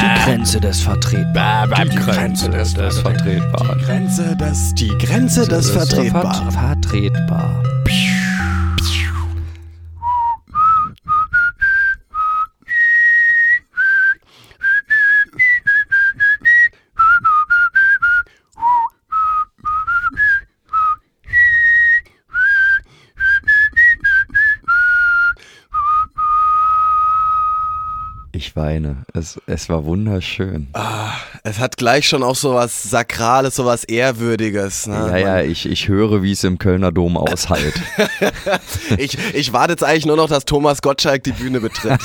Die Grenze des Vertretbaren. Die Grenze des, des Vertretbaren. Die Grenze des, die Grenze des Vertretbaren. Vertretbar. Ich weine. Es, es war wunderschön. Ah, es hat gleich schon auch so was Sakrales, so was Ehrwürdiges. Ne? ja, ja, ich, ich höre, wie es im Kölner Dom aushallt. ich, ich warte jetzt eigentlich nur noch, dass Thomas Gottschalk die Bühne betritt.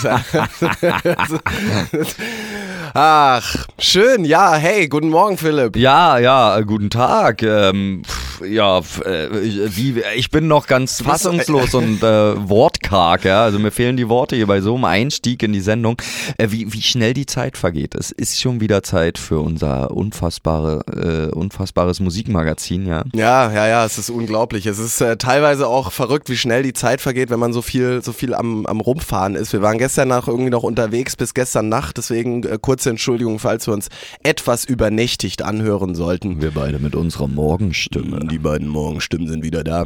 Ach, schön. Ja, hey, guten Morgen, Philipp. ja, ja, guten Tag. Ähm, pff, ja, pf, äh, wie, ich bin noch ganz fassungslos und äh, wortkarg. Ja? Also mir fehlen die Worte hier bei so einem Einstieg in die Sendung. Äh, wie, wie schnell die Zeit vergeht. Es ist schon wieder Zeit für unser unfassbare, äh, unfassbares Musikmagazin. Ja. Ja, ja, ja, es ist unglaublich. Es ist äh, teilweise auch verrückt, wie schnell die Zeit vergeht, wenn man so viel, so viel am, am Rumfahren ist. Wir waren gestern Nacht irgendwie noch unterwegs bis gestern Nacht, deswegen äh, kurze Entschuldigung, falls wir uns etwas übernächtigt anhören sollten. Wir beide mit unserer Morgenstimme. Die beiden Morgenstimmen sind wieder da.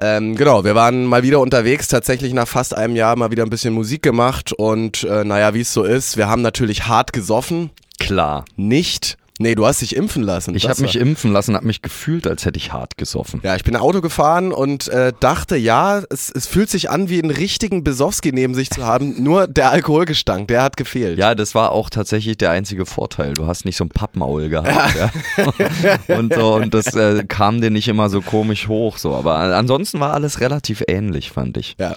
Ähm, genau, wir waren mal wieder unterwegs, tatsächlich nach fast einem Jahr mal wieder ein bisschen Musik gemacht und äh, naja, wie es so ist, wir haben natürlich hart gesoffen. Klar. Nicht. Nee, du hast dich impfen lassen. Ich habe mich impfen lassen, habe mich gefühlt, als hätte ich hart gesoffen. Ja, ich bin Auto gefahren und äh, dachte, ja, es, es fühlt sich an, wie einen richtigen Besowski neben sich zu haben. Nur der Alkoholgestank, der hat gefehlt. Ja, das war auch tatsächlich der einzige Vorteil. Du hast nicht so ein Pappmaul gehabt. Ja. und so, und das äh, kam dir nicht immer so komisch hoch. So. Aber ansonsten war alles relativ ähnlich, fand ich. Ja,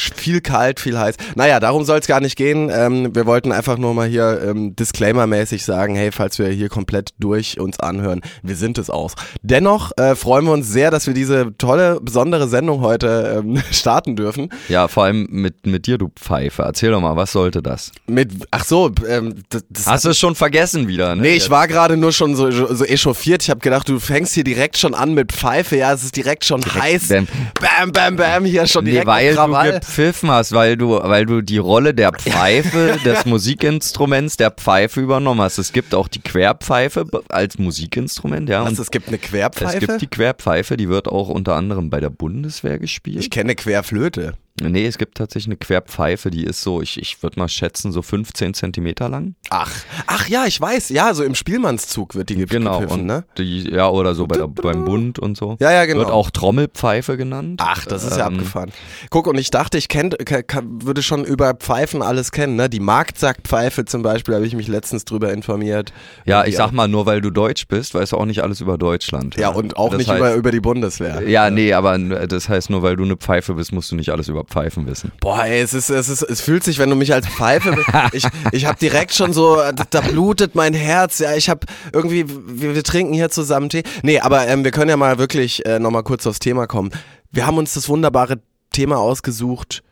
viel kalt, viel heiß. Naja, darum soll es gar nicht gehen. Ähm, wir wollten einfach nur mal hier ähm, Disclaimer-mäßig sagen, hey, falls wir hier komplett durch uns anhören, wir sind es auch. Dennoch äh, freuen wir uns sehr, dass wir diese tolle, besondere Sendung heute ähm, starten dürfen. Ja, vor allem mit, mit dir, du Pfeife. Erzähl doch mal, was sollte das? Mit, ach so, ähm, das, das Hast du es schon vergessen wieder? Ne? Nee, ich war gerade nur schon so, so echauffiert. Ich habe gedacht, du fängst hier direkt schon an mit Pfeife. Ja, es ist direkt schon heiß. bam. bam, bam, bam. Hier schon Nee, direkt weil du Krawall. Gepfiffen hast, weil du, weil du die Rolle der Pfeife, des Musikinstruments der Pfeife übernommen hast. Es gibt auch die Querpfeife als Musikinstrument, ja. Und es gibt eine Querpfeife? Es gibt die Querpfeife, die wird auch unter anderem bei der Bundeswehr gespielt. ich kenne Querflöte. Nee, es gibt tatsächlich eine Querpfeife, die ist so, ich, ich würde mal schätzen, so 15 Zentimeter lang. Ach, ach ja, ich weiß. Ja, so im Spielmannszug wird die ge- Genau. gepfiffen, Und ne? die, ja, oder so bei der, beim Bund und so. Ja, ja, genau. Wird auch Trommelpfeife genannt. Ach, das ist ja Ähm, abgefahren. Guck, und ich dachte, ich kenn, ka- ka- würde schon über Pfeifen alles kennen, ne? Die Marktsackpfeife zum Beispiel, habe ich mich letztens drüber informiert. Ja, ich sag mal, nur weil du Deutsch bist, weißt du auch nicht alles über Deutschland. Ja, und auch Das nicht heißt, über, über die Bundeswehr. Ja, nee, aber das heißt, nur weil du eine Pfeife bist, musst du nicht alles über Pfeifen wissen. Boah, ey, es ist, es ist, es fühlt sich, wenn du mich als Pfeife, ich, ich habe direkt schon so, da blutet mein Herz. Ja, ich habe irgendwie, wir, wir trinken hier zusammen Tee. Nee, aber ähm, wir können ja mal wirklich äh, nochmal kurz aufs Thema kommen. Wir haben uns das wunderbare Thema ausgesucht.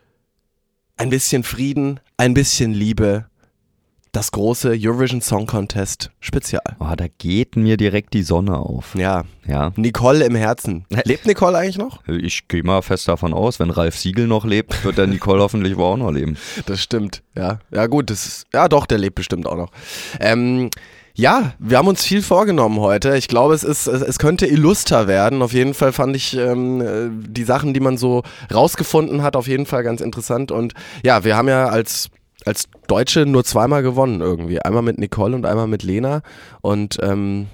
Ein bisschen Frieden, ein bisschen Liebe. Das große Eurovision Song Contest Spezial. Oh, da geht mir direkt die Sonne auf. Ja, Ja. Nicole im Herzen. Lebt Nicole eigentlich noch? Ich gehe mal fest davon aus, wenn Ralf Siegel noch lebt, wird der Nicole hoffentlich wohl auch noch leben. Das stimmt, ja. Ja, gut, das ist, ja doch, der lebt bestimmt auch noch. Ähm, ja, wir haben uns viel vorgenommen heute. Ich glaube, es ist, es, könnte illuster werden. Auf jeden Fall fand ich ähm, äh, die Sachen, die man so rausgefunden hat, auf jeden Fall ganz interessant. Und ja, wir haben ja als als Deutsche nur zweimal gewonnen irgendwie. Einmal mit Nicole und einmal mit Lena. Und ähm,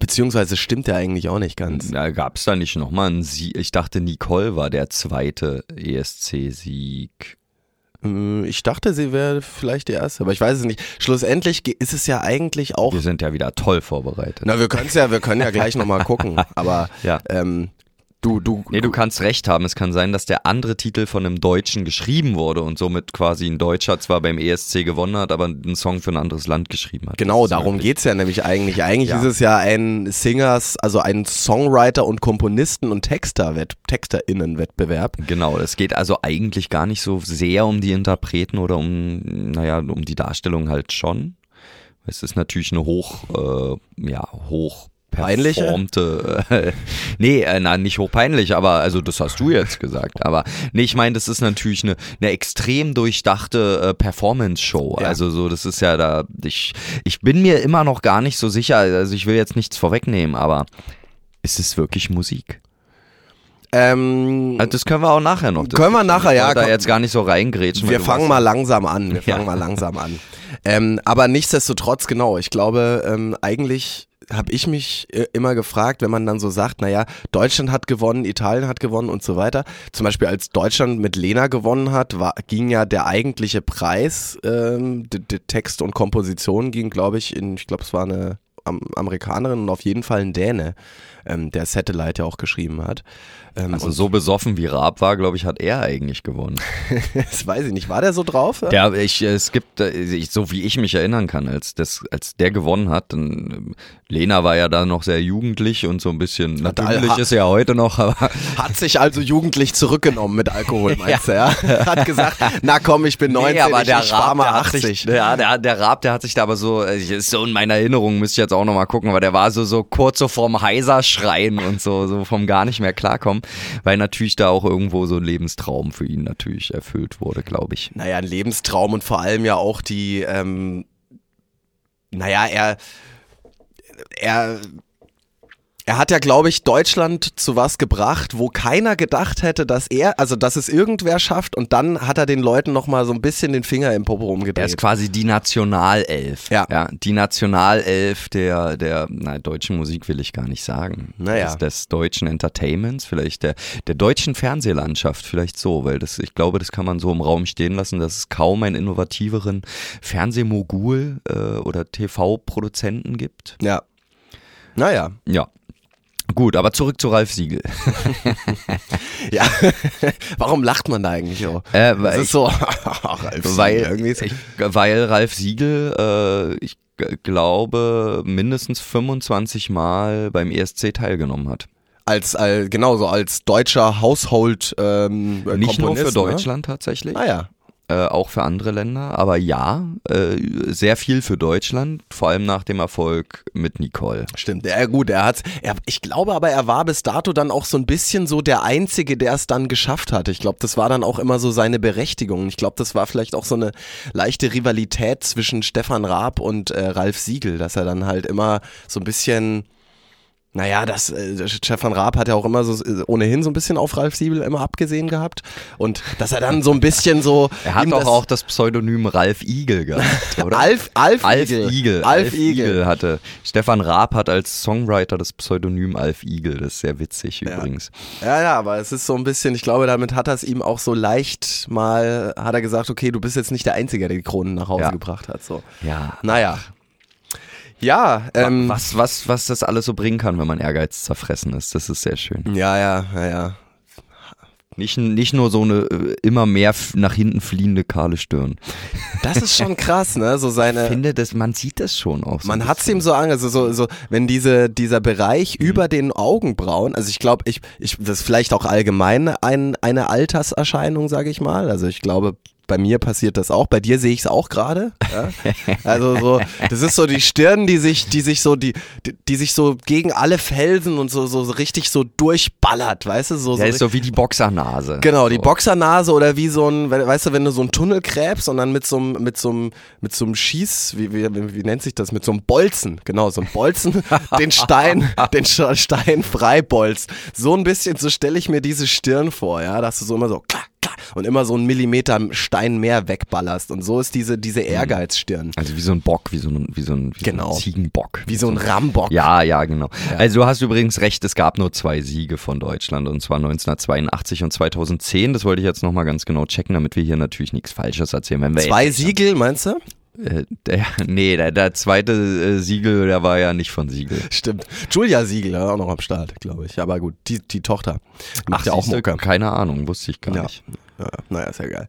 beziehungsweise stimmt ja eigentlich auch nicht ganz. Da gab es da nicht nochmal einen Sieg. Ich dachte, Nicole war der zweite ESC-Sieg. Äh, Ich dachte, sie wäre vielleicht die erste, aber ich weiß es nicht. Schlussendlich ist es ja eigentlich auch Wir sind ja wieder toll vorbereitet. Na, wir können ja, wir können ja gleich nochmal gucken. Aber Ja. ähm, du, du, Nee, du kannst recht haben. Es kann sein, dass der andere Titel von einem Deutschen geschrieben wurde und somit quasi ein Deutscher zwar beim ESC gewonnen hat, aber einen Song für ein anderes Land geschrieben hat. genau, darum möglich. geht's ja nämlich eigentlich. Eigentlich Ja. ist es ja ein Singers, also ein Songwriter und Komponisten und Texter Texterinnen-Wettbewerb. Genau, es geht also eigentlich gar nicht so sehr um die Interpreten oder um, naja, um die Darstellung halt schon. Es ist natürlich eine hoch, äh, ja, hoch? Performte. Äh, nee, äh, nein, nicht hochpeinlich, aber also das hast du jetzt gesagt. Aber nee, ich meine, das ist natürlich eine, eine extrem durchdachte äh, Performance-Show. Ja. Also so, das ist ja da. Ich, ich bin mir immer noch gar nicht so sicher. Also ich will jetzt nichts vorwegnehmen, aber ist es wirklich Musik? Ähm, Also das können wir auch nachher noch. Können wir nachher, ja, Da komm. jetzt gar nicht so reingrätschen. wir fangen mal langsam an. Wir Ja. fangen mal langsam an. Ähm, aber nichtsdestotrotz, genau, ich glaube, ähm, eigentlich habe ich mich äh, immer gefragt, wenn man dann so sagt, naja, Deutschland hat gewonnen, Italien hat gewonnen und so weiter. Zum Beispiel als Deutschland mit Lena gewonnen hat, war, ging ja der eigentliche Preis, ähm, der, der Text und Komposition ging, glaube ich, in, ich glaube, es war eine Am Amerikanerin und auf jeden Fall ein Däne, ähm, der Satellite ja auch geschrieben hat. Ähm, Also so besoffen wie Raab war, glaube ich, hat er eigentlich gewonnen. das weiß ich nicht. War der so drauf? Ja? Ja, ich, es gibt, äh, ich, so wie ich mich erinnern kann, als, das, als der gewonnen hat, dann, ähm, Lena war ja da noch sehr jugendlich und so ein bisschen, Hat natürlich all- ist er ja heute noch, aber Hat sich also jugendlich zurückgenommen mit Alkohol, meinst du, ja? Hat gesagt, na komm, ich bin 19, Nee, aber ich, der ich Raab, mal der hat 80. sich, ja, der, der Raab, der hat sich da aber so, äh, ist so in meiner Erinnerung, müsste ich jetzt auch nochmal gucken, aber der war so, so kurz so vorm Heiser schreien und so, so vom gar nicht mehr klarkommen, weil natürlich da auch irgendwo so ein Lebenstraum für ihn natürlich erfüllt wurde, glaube ich. Naja, ein Lebenstraum und vor allem ja auch die, ähm, naja, er, er, er hat ja, glaube ich, Deutschland zu was gebracht, wo keiner gedacht hätte, dass er, also dass es irgendwer schafft und dann hat er den Leuten nochmal so ein bisschen den Finger im Popo Er rumgedreht. ist quasi die Nationalelf. Ja. ja die Nationalelf der, der na, deutschen Musik will ich gar nicht sagen. Naja. Des, des deutschen Entertainments, vielleicht der, der deutschen Fernsehlandschaft, vielleicht so, weil das, ich glaube, das kann man so im Raum stehen lassen, dass es kaum einen innovativeren Fernsehmogul äh, oder TV-Produzenten gibt. ja. Naja. Ja. Gut, aber zurück zu Ralf Siegel. Ja. Warum lacht man da eigentlich so? Äh, Das weil ist so, Ralf Siegel, weil, irgendwie ist- ich, weil Ralf Siegel, äh, ich glaube, mindestens 25 Mal beim ESC teilgenommen hat. als, als genauso als deutscher Household ähm, Nicht nur für Komponist, Deutschland tatsächlich, Ne? Ah ja. Äh, auch für andere Länder, aber ja, äh, sehr viel für Deutschland, vor allem nach dem Erfolg mit Nicole. Stimmt, ja gut, er hat, er, ich glaube aber, er war bis dato dann auch so ein bisschen so der Einzige, der es dann geschafft hat. Ich glaube, das war dann auch immer so seine Berechtigung. Ich glaube, das war vielleicht auch so eine leichte Rivalität zwischen Stefan Raab und äh, Ralf Siegel, dass er dann halt immer so ein bisschen, naja, das, äh, Stefan Raab hat ja auch immer so äh, ohnehin so ein bisschen auf Ralf Siegel immer abgesehen gehabt und dass er dann so ein bisschen so Er hat doch auch das Pseudonym Ralf Igel gehabt, oder? Alf, Alf, Alf Igel. Igel. Alf Igel. hatte. Stefan Raab hat als Songwriter das Pseudonym Alf Igel. Das ist sehr witzig Ja. übrigens. Ja, ja, aber es ist so ein bisschen, ich glaube, damit hat er es ihm auch so leicht mal, hat er gesagt, okay, du bist jetzt nicht der Einzige, der die Kronen nach Hause Ja. gebracht hat. So. Ja. Naja. Ja, ähm, was, was, was das alles so bringen kann, wenn man Ehrgeiz zerfressen ist, das ist sehr schön. ja, ja, ja, ja. Nicht, nicht nur so eine äh, immer mehr nach hinten fliehende kahle Stirn. Das ist schon krass, ne? So Ich seine. finde, das, man sieht das schon auch so. Man hat es ihm so an, also so, so, wenn diese, dieser Bereich über den Augenbrauen, also ich glaube, ich, ich, das ist vielleicht auch allgemein ein, eine Alterserscheinung, sage ich mal. Also ich glaube, bei mir passiert das auch, bei dir sehe ich es auch gerade. Ja? Also so, das ist so die Stirn, die sich, die sich so, die, die, die sich so gegen alle Felsen und so, so, so richtig so durchballert, weißt du? So, Der so ist so wie die Boxernase. Genau, die so. Boxernase oder wie so ein, we- weißt du, wenn du so einen Tunnel gräbst und dann mit so einem, mit so einem, mit so einem Schieß, wie, wie, wie nennt sich das, mit so einem Bolzen, genau, so ein Bolzen, den Stein, den Stein freibolzt. So ein bisschen, so stelle ich mir diese Stirn vor, ja, dass du so immer so, klack, und immer so einen Millimeter Stein mehr wegballerst und so ist diese, diese Ehrgeizstirn. Also wie so ein Bock, wie so ein, wie so ein, wie Genau. so ein Ziegenbock. Wie so ein Rambock. Ja, ja, genau. Also du hast übrigens recht, es gab nur zwei Siege von Deutschland und zwar 1982 und 2010. Das wollte ich jetzt nochmal ganz genau checken, damit wir hier natürlich nichts Falsches erzählen. Wenn wir Zwei Siegel, meinst du? Äh, der, nee, der, der zweite äh, Siegel, der war ja nicht von Siegel. Stimmt. Julia Siegel, auch noch am Start, glaube ich. Aber gut, die, die Tochter. Macht ja auch Mucke. Keine Ahnung, wusste ich gar Ja. nicht. Ja, naja, ist ja geil.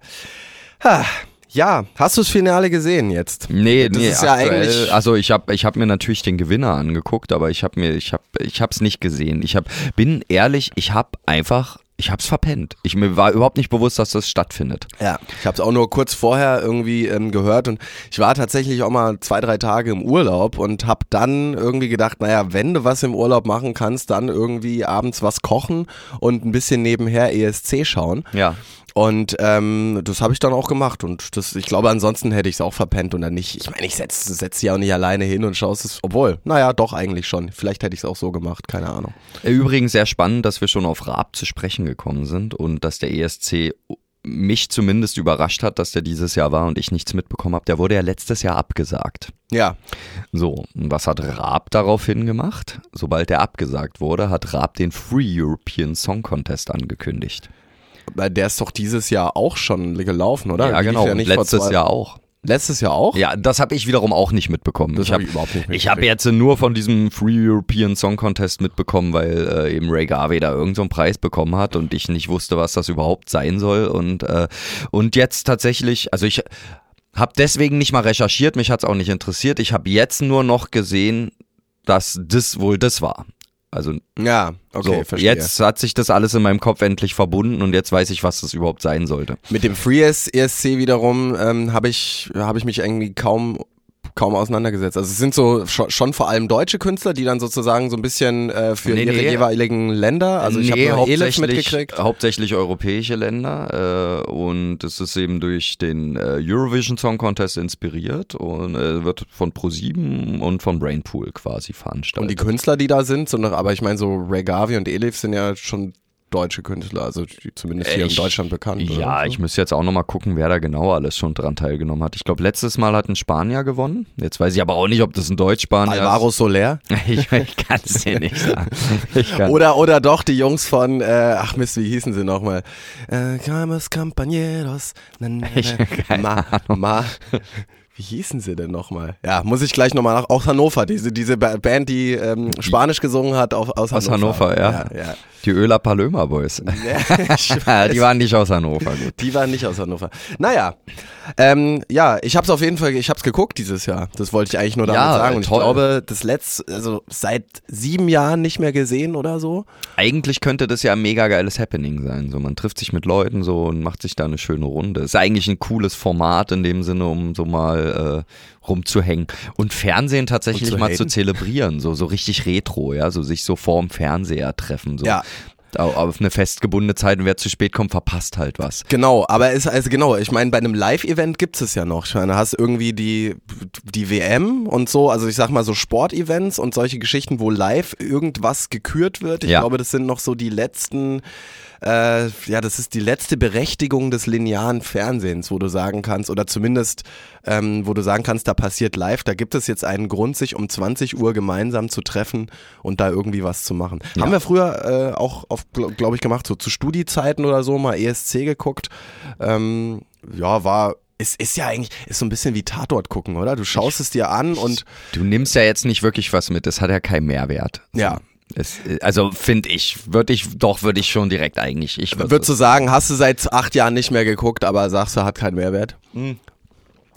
Ha, ja, hast du das Finale gesehen jetzt? Nee, Das nee, ist ja aktuell, eigentlich- also ich habe ich hab mir natürlich den Gewinner angeguckt, aber ich habe mir ich habe ich habe es nicht gesehen. Ich habe bin ehrlich, ich habe einfach ich hab's verpennt. Ich mir war überhaupt nicht bewusst, dass das stattfindet. Ja, ich habe es auch nur kurz vorher irgendwie ähm, gehört und ich war tatsächlich auch mal zwei, drei Tage im Urlaub und habe dann irgendwie gedacht, naja, wenn du was im Urlaub machen kannst, dann irgendwie abends was kochen und ein bisschen nebenher ESC schauen. Ja. Und ähm, das habe ich dann auch gemacht und das, ich glaube, ansonsten hätte ich es auch verpennt und dann nicht. Ich meine, ich setze setz sie auch nicht alleine hin und schaue es, obwohl, naja, doch eigentlich schon. Vielleicht hätte ich es auch so gemacht, keine Ahnung. Übrigens sehr spannend, dass wir schon auf Raab zu sprechen gekommen sind und dass der ESC mich zumindest überrascht hat, dass der dieses Jahr war und ich nichts mitbekommen habe. Der wurde ja letztes Jahr abgesagt. Ja. So, und was hat Raab daraufhin gemacht? Sobald er abgesagt wurde, hat Raab den Free European Song Contest angekündigt. Weil der ist doch dieses Jahr auch schon gelaufen, oder? Ja, Lief genau. Ja letztes Jahr auch. Letztes Jahr auch? Ja, das habe ich wiederum auch nicht mitbekommen. Das ich hab habe überhaupt nicht Ich habe mitgekriegt. jetzt nur von diesem Free European Song Contest mitbekommen, weil äh, eben Ray Garvey da irgendeinen so einen Preis bekommen hat und ich nicht wusste, was das überhaupt sein soll. Und, äh, und jetzt tatsächlich, also ich habe deswegen nicht mal recherchiert, mich hat's auch nicht interessiert. Ich habe jetzt nur noch gesehen, dass das wohl das war. Also Ja, okay, so, verstehe. jetzt hat sich das alles in meinem Kopf endlich verbunden und jetzt weiß ich, was das überhaupt sein sollte. Mit dem Free ESC wiederum ähm, habe ich, hab ich mich irgendwie kaum kaum auseinandergesetzt. Also es sind so schon, schon vor allem deutsche Künstler, die dann sozusagen so ein bisschen äh, für Nee, ihre nee. jeweiligen Länder, also ich Nee, habe Elif mitgekriegt. hauptsächlich europäische Länder äh, und es ist eben durch den äh, Eurovision Song Contest inspiriert und äh, wird von Pro7 und von Brainpool quasi Und die veranstaltet. Künstler, die da sind, sondern aber ich meine so Ray Garvey und Elif sind ja schon deutsche Künstler, also die zumindest hier Ich- in Deutschland bekannt. ja, oder? ich müsste jetzt auch nochmal gucken, wer da genau alles schon dran teilgenommen hat. Ich glaube, letztes Mal hat ein Spanier gewonnen. Jetzt weiß ich aber auch nicht, ob das ein Deutsch-Spanier Alvaro Soler. ist. Ich, ich kann es dir nicht sagen. Oder, oder doch die Jungs von, äh, ach Mist, wie hießen sie nochmal? Äh, Camas. Na, na, na, ma, ma. Wie hießen sie denn nochmal? Ja, muss ich gleich nochmal nach. Aus Hannover, diese, diese Ba- Band, die ähm, Spanisch gesungen hat auf, aus Hannover. Aus Hannover, ja. ja, ja. Die Öler Palömer Boys. Ja, die waren nicht aus Hannover, gut. Die waren nicht aus Hannover. Naja, ähm, ja, ich habe es auf jeden Fall, ich habe es geguckt dieses Jahr. Das wollte ich eigentlich nur damit Ja, sagen. Und ich glaube, das letzte, also seit sieben Jahren nicht mehr gesehen oder so. Eigentlich könnte das ja ein mega geiles Happening sein. So, man trifft sich mit Leuten so und macht sich da eine schöne Runde. Ist eigentlich ein cooles Format in dem Sinne, um so mal äh, rumzuhängen. Und Fernsehen tatsächlich Und zu mal zu haten. zelebrieren, so, so richtig retro, ja, so sich so vorm Fernseher treffen. So. Ja. Au- Auf eine festgebundene Zeit und wer zu spät kommt, verpasst halt was. Genau, aber es also genau, ich meine, bei einem Live-Event gibt es ja noch. Ich meine, du hast irgendwie die, die WM und so, also ich sag mal so Sportevents und solche Geschichten, wo live irgendwas gekürt wird. Ich Ja. glaube, das sind noch so die letzten, äh, ja, das ist die letzte Berechtigung des linearen Fernsehens, wo du sagen kannst, oder zumindest, ähm, wo du sagen kannst, da passiert live, da gibt es jetzt einen Grund, sich um 20 Uhr gemeinsam zu treffen und da irgendwie was zu machen. Ja. Haben wir früher äh, auch, glaube ich, gemacht, so zu Studiezeiten oder so, mal ESC geguckt. Ähm, ja, war. Es ist ja eigentlich, ist so ein bisschen wie Tatort gucken, oder? Du schaust es dir an und Du nimmst ja jetzt nicht wirklich was mit, das hat ja keinen Mehrwert. ja. Es, also finde ich, würde ich, doch würde ich schon direkt eigentlich. Ich würd Würdest du sagen, hast du seit acht Jahren nicht mehr geguckt, aber sagst du, hat keinen Mehrwert?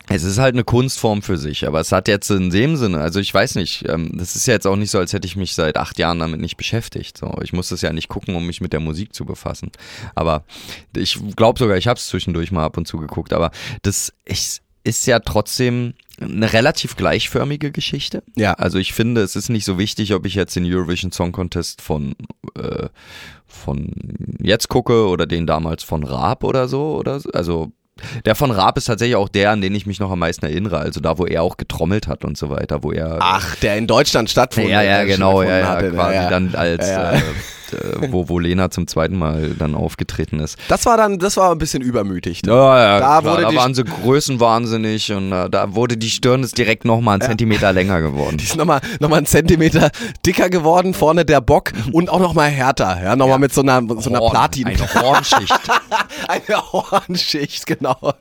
Es ist halt eine Kunstform für sich, aber es hat jetzt in dem Sinne, also ich weiß nicht, ähm, das ist ja jetzt auch nicht so, als hätte ich mich seit acht Jahren damit nicht beschäftigt. So, ich muss das ja nicht gucken, um mich mit der Musik zu befassen. Aber ich glaube sogar, ich habe es zwischendurch mal ab und zu geguckt, aber das ist, ist ja trotzdem eine relativ gleichförmige Geschichte. Ja. Also ich finde, es ist nicht so wichtig, ob ich jetzt den Eurovision Song Contest von äh, von jetzt gucke oder den damals von Raab oder so oder so. also der von Raab ist tatsächlich auch der, an den ich mich noch am meisten erinnere. Also da, wo er auch getrommelt hat und so weiter, wo er Ach, der in Deutschland stattfand. ja, ja, genau, ja, ja, quasi ja, dann als Ja, ja. Äh, wo, wo Lena zum zweiten Mal dann aufgetreten ist. Das war dann, das war ein bisschen übermütig. Ja, ja, Da klar, wurde da waren sie größenwahnsinnig und äh, da wurde die Stirn ist direkt nochmal einen Zentimeter länger geworden. Die ist nochmal noch mal einen Zentimeter dicker geworden, vorne der Bock und auch nochmal härter. Ja, nochmal mit so einer, so einer Horn, Platin. Eine Hornschicht. Eine Hornschicht, genau.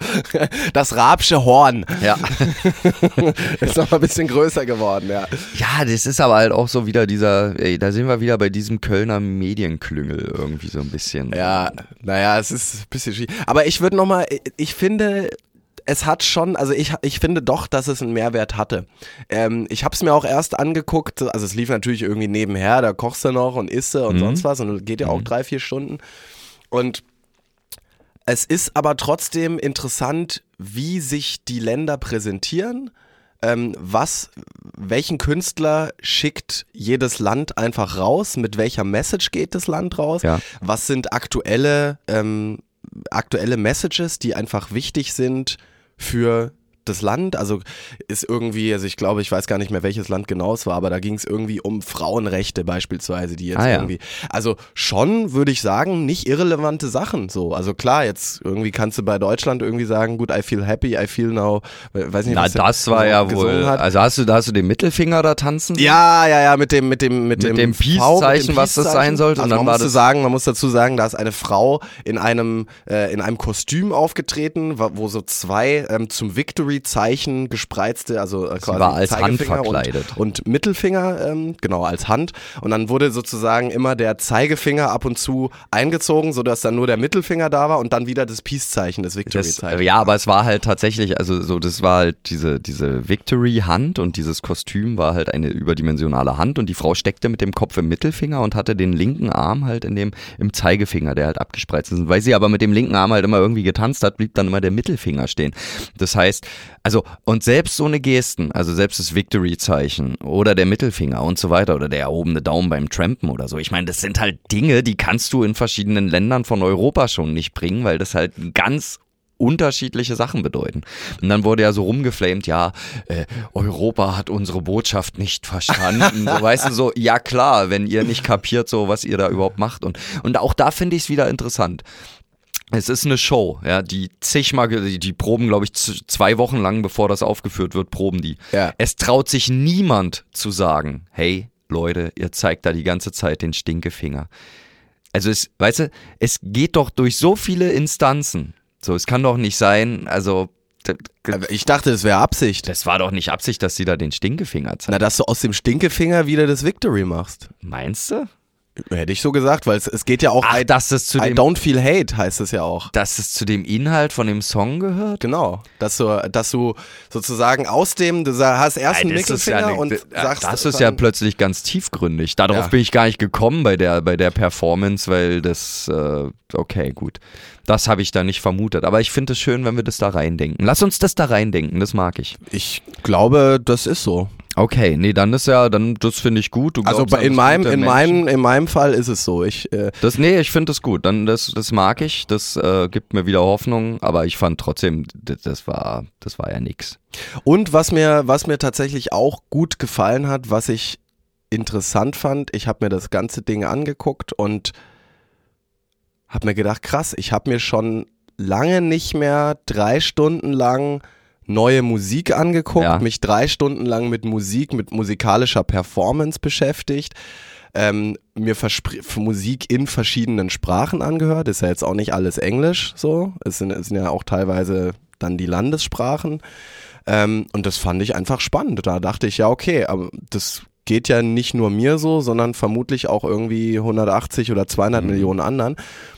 Das Rabsche Horn ja. ist nochmal ein bisschen größer geworden, ja. ja, das ist aber halt auch so wieder dieser, ey, da sind wir wieder bei diesem Kölner Medienklüngel irgendwie so ein bisschen. Ja, naja, es ist ein bisschen schwierig. Aber ich würde nochmal, ich finde, es hat schon, also ich, ich finde doch, dass es einen Mehrwert hatte. Ähm, ich habe es mir auch erst angeguckt, also es lief natürlich irgendwie nebenher, da kochst du noch und isst du und sonst was und geht ja auch drei, vier Stunden. Und es ist aber trotzdem interessant, wie sich die Länder präsentieren. Ähm, was, welchen Künstler schickt jedes Land einfach raus? Mit welcher Message geht das Land raus? Ja. Was sind aktuelle, ähm, aktuelle Messages, die einfach wichtig sind für das Land, also ist irgendwie, also ich glaube, ich weiß gar nicht mehr, welches Land genau es war, aber da ging es irgendwie um Frauenrechte beispielsweise, die jetzt Ah, ja. irgendwie, also schon würde ich sagen, nicht irrelevante Sachen so. Also klar, jetzt irgendwie kannst du bei Deutschland irgendwie sagen, gut, I feel happy, I feel now, weiß nicht, Na, was das war ja wohl. Hat. Also hast du, da hast du den Mittelfinger da tanzen? Ja, ja, ja, mit dem, mit dem, mit, Mit dem Peace-Zeichen, was das sein sollte, und Also dann man war das- sagen, man muss dazu sagen, da ist eine Frau in einem, äh, in einem Kostüm aufgetreten, wo so zwei ähm, zum Victory-Zeichen gespreizte, also äh, quasi war als Hand verkleidet. Und, und Mittelfinger, ähm, genau, als Hand. Und dann wurde sozusagen immer der Zeigefinger ab und zu eingezogen, sodass dann nur der Mittelfinger da war und dann wieder das Peace-Zeichen, das Das, Victory-Zeichen. ja, aber es war halt tatsächlich, also so, das war halt diese, diese Victory-Hand und dieses Kostüm war halt eine überdimensionale Hand und die Frau steckte mit dem Kopf im Mittelfinger und hatte den linken Arm halt in dem, im Zeigefinger, der halt abgespreizt ist. Und weil sie aber mit dem linken Arm halt immer irgendwie getanzt hat, blieb dann immer der Mittelfinger stehen. Das heißt, also, und selbst so eine Gesten, also selbst das Victory-Zeichen oder der Mittelfinger und so weiter oder der erhobene Daumen beim Trampen oder so. Ich meine, das sind halt Dinge, die kannst du in verschiedenen Ländern von Europa schon nicht bringen, weil das halt ganz unterschiedliche Sachen bedeuten. Und dann wurde ja so rumgeflamed, ja, äh, Europa hat unsere Botschaft nicht verstanden. so, weißt du, so, ja klar, wenn ihr nicht kapiert, so was ihr da überhaupt macht. Und, und auch da finde ich es wieder interessant. Es ist eine Show, ja, die zigmal, die, die proben, glaube ich, zwei Wochen lang, bevor das aufgeführt wird, proben die. Ja. Es traut sich niemand zu sagen, hey, Leute, ihr zeigt da die ganze Zeit den Stinkefinger. Also es, weißt du, es geht doch durch so viele Instanzen. So, es kann doch nicht sein, also Ich dachte, es wäre Absicht. das war doch nicht Absicht, dass sie da den Stinkefinger zeigen. Na, dass du aus dem Stinkefinger wieder das Victory machst. Meinst du? Hätte ich so gesagt, weil es, es geht ja auch Ach, I, dass es zu I dem, don't feel hate heißt es ja auch. dass es zu dem Inhalt von dem Song gehört? Genau, dass du, dass du sozusagen aus dem, du hast erst einen ist ja Mittelfinger ne- und sagst das ist ja dann- plötzlich ganz tiefgründig. Darauf Ja. bin ich gar nicht gekommen bei der, bei der Performance, weil das, äh, okay, gut. Das habe ich da nicht vermutet. Aber ich finde es schön, wenn wir das da reindenken. Lass uns das da reindenken, das mag ich. Ich glaube, das ist so. Okay, nee, dann ist ja, dann, das finde ich gut. Also bei, in meinem, in Menschen. meinem, in meinem Fall ist es so. Ich, äh, Das, nee, ich finde das gut. Dann, das, das mag ich. Das äh, gibt mir wieder Hoffnung. Aber ich fand trotzdem, das, das war, das war ja nix. und was mir, was mir tatsächlich auch gut gefallen hat, was ich interessant fand, ich habe mir das ganze Ding angeguckt und habe mir gedacht, krass, ich habe mir schon lange nicht mehr drei Stunden lang neue Musik angeguckt, Ja. mich drei Stunden lang mit Musik, mit musikalischer Performance beschäftigt, ähm, mir Verspr- Musik in verschiedenen Sprachen angehört. Ist ja jetzt auch nicht alles Englisch so. Es sind, es sind ja auch teilweise dann die Landessprachen. Ähm, und das fand ich einfach spannend. Da dachte ich, ja, okay, aber das geht ja nicht nur mir so, sondern vermutlich auch irgendwie 180 oder 200 Millionen anderen.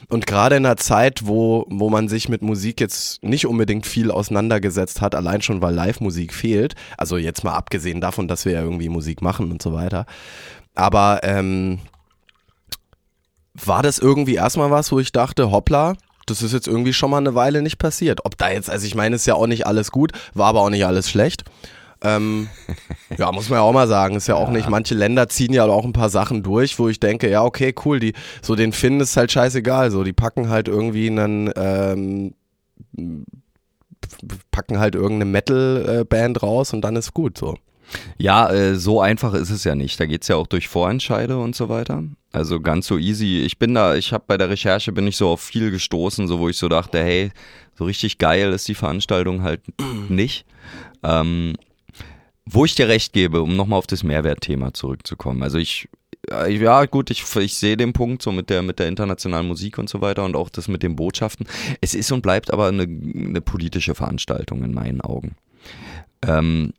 Und gerade in einer Zeit, wo, wo man sich mit Musik jetzt nicht unbedingt viel auseinandergesetzt hat, allein schon weil Live-Musik fehlt, also jetzt mal abgesehen davon, dass wir ja irgendwie Musik machen und so weiter, aber ähm, war das irgendwie erstmal was, wo ich dachte, hoppla, das ist jetzt irgendwie schon mal eine Weile nicht passiert. Ob da jetzt, also ich meine, ist ja auch nicht alles gut, war aber auch nicht alles schlecht. Ähm, ja, muss man ja auch mal sagen, ist ja auch nicht, manche Länder ziehen ja auch ein paar Sachen durch, wo ich denke, ja, okay, cool, die, so den Finnen ist halt scheißegal, so, die packen halt irgendwie einen, ähm, packen halt irgendeine Metal-Band raus und dann ist gut, so. Ja, äh, so einfach ist es ja nicht. Da geht's ja auch durch Vorentscheide und so weiter. Also ganz so easy. Ich bin da, ich habe bei der Recherche bin ich so auf viel gestoßen, so wo ich so dachte, hey, so richtig geil ist die Veranstaltung halt nicht. Ähm, wo ich dir recht gebe, um nochmal auf das Mehrwertthema zurückzukommen. Also ich, äh, ja gut, ich, ich sehe den Punkt so mit der, mit der internationalen Musik und so weiter und auch das mit den Botschaften. Es ist und bleibt aber eine, eine politische Veranstaltung in meinen Augen. Ähm,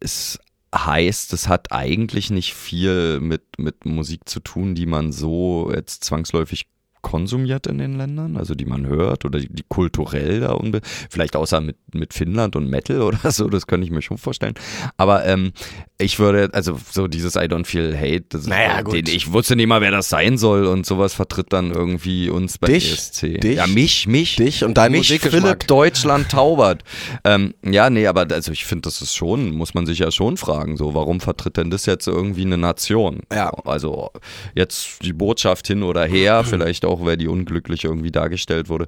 es heißt, es hat eigentlich nicht viel mit, mit Musik zu tun, die man so jetzt zwangsläufig konsumiert in den Ländern, also die man hört oder die, die kulturell da unbe vielleicht außer mit, mit Finnland und Metal oder so, das könnte ich mir schon vorstellen. Aber ähm, ich würde, also so dieses I don't feel hate, das Naja, ist, gut. Den, ich wusste nicht mal, wer das sein soll und sowas vertritt dann irgendwie uns bei Dich? ESC. Dich? Ja, mich, mich. Dich und dein mich. Philipp Deutschland Taubert. ähm, ja, nee, aber also ich finde, das ist schon, muss man sich ja schon fragen, so, warum vertritt denn das jetzt irgendwie eine Nation? Ja. Also jetzt die Botschaft hin oder her, vielleicht auch, weil die unglücklich irgendwie dargestellt wurde.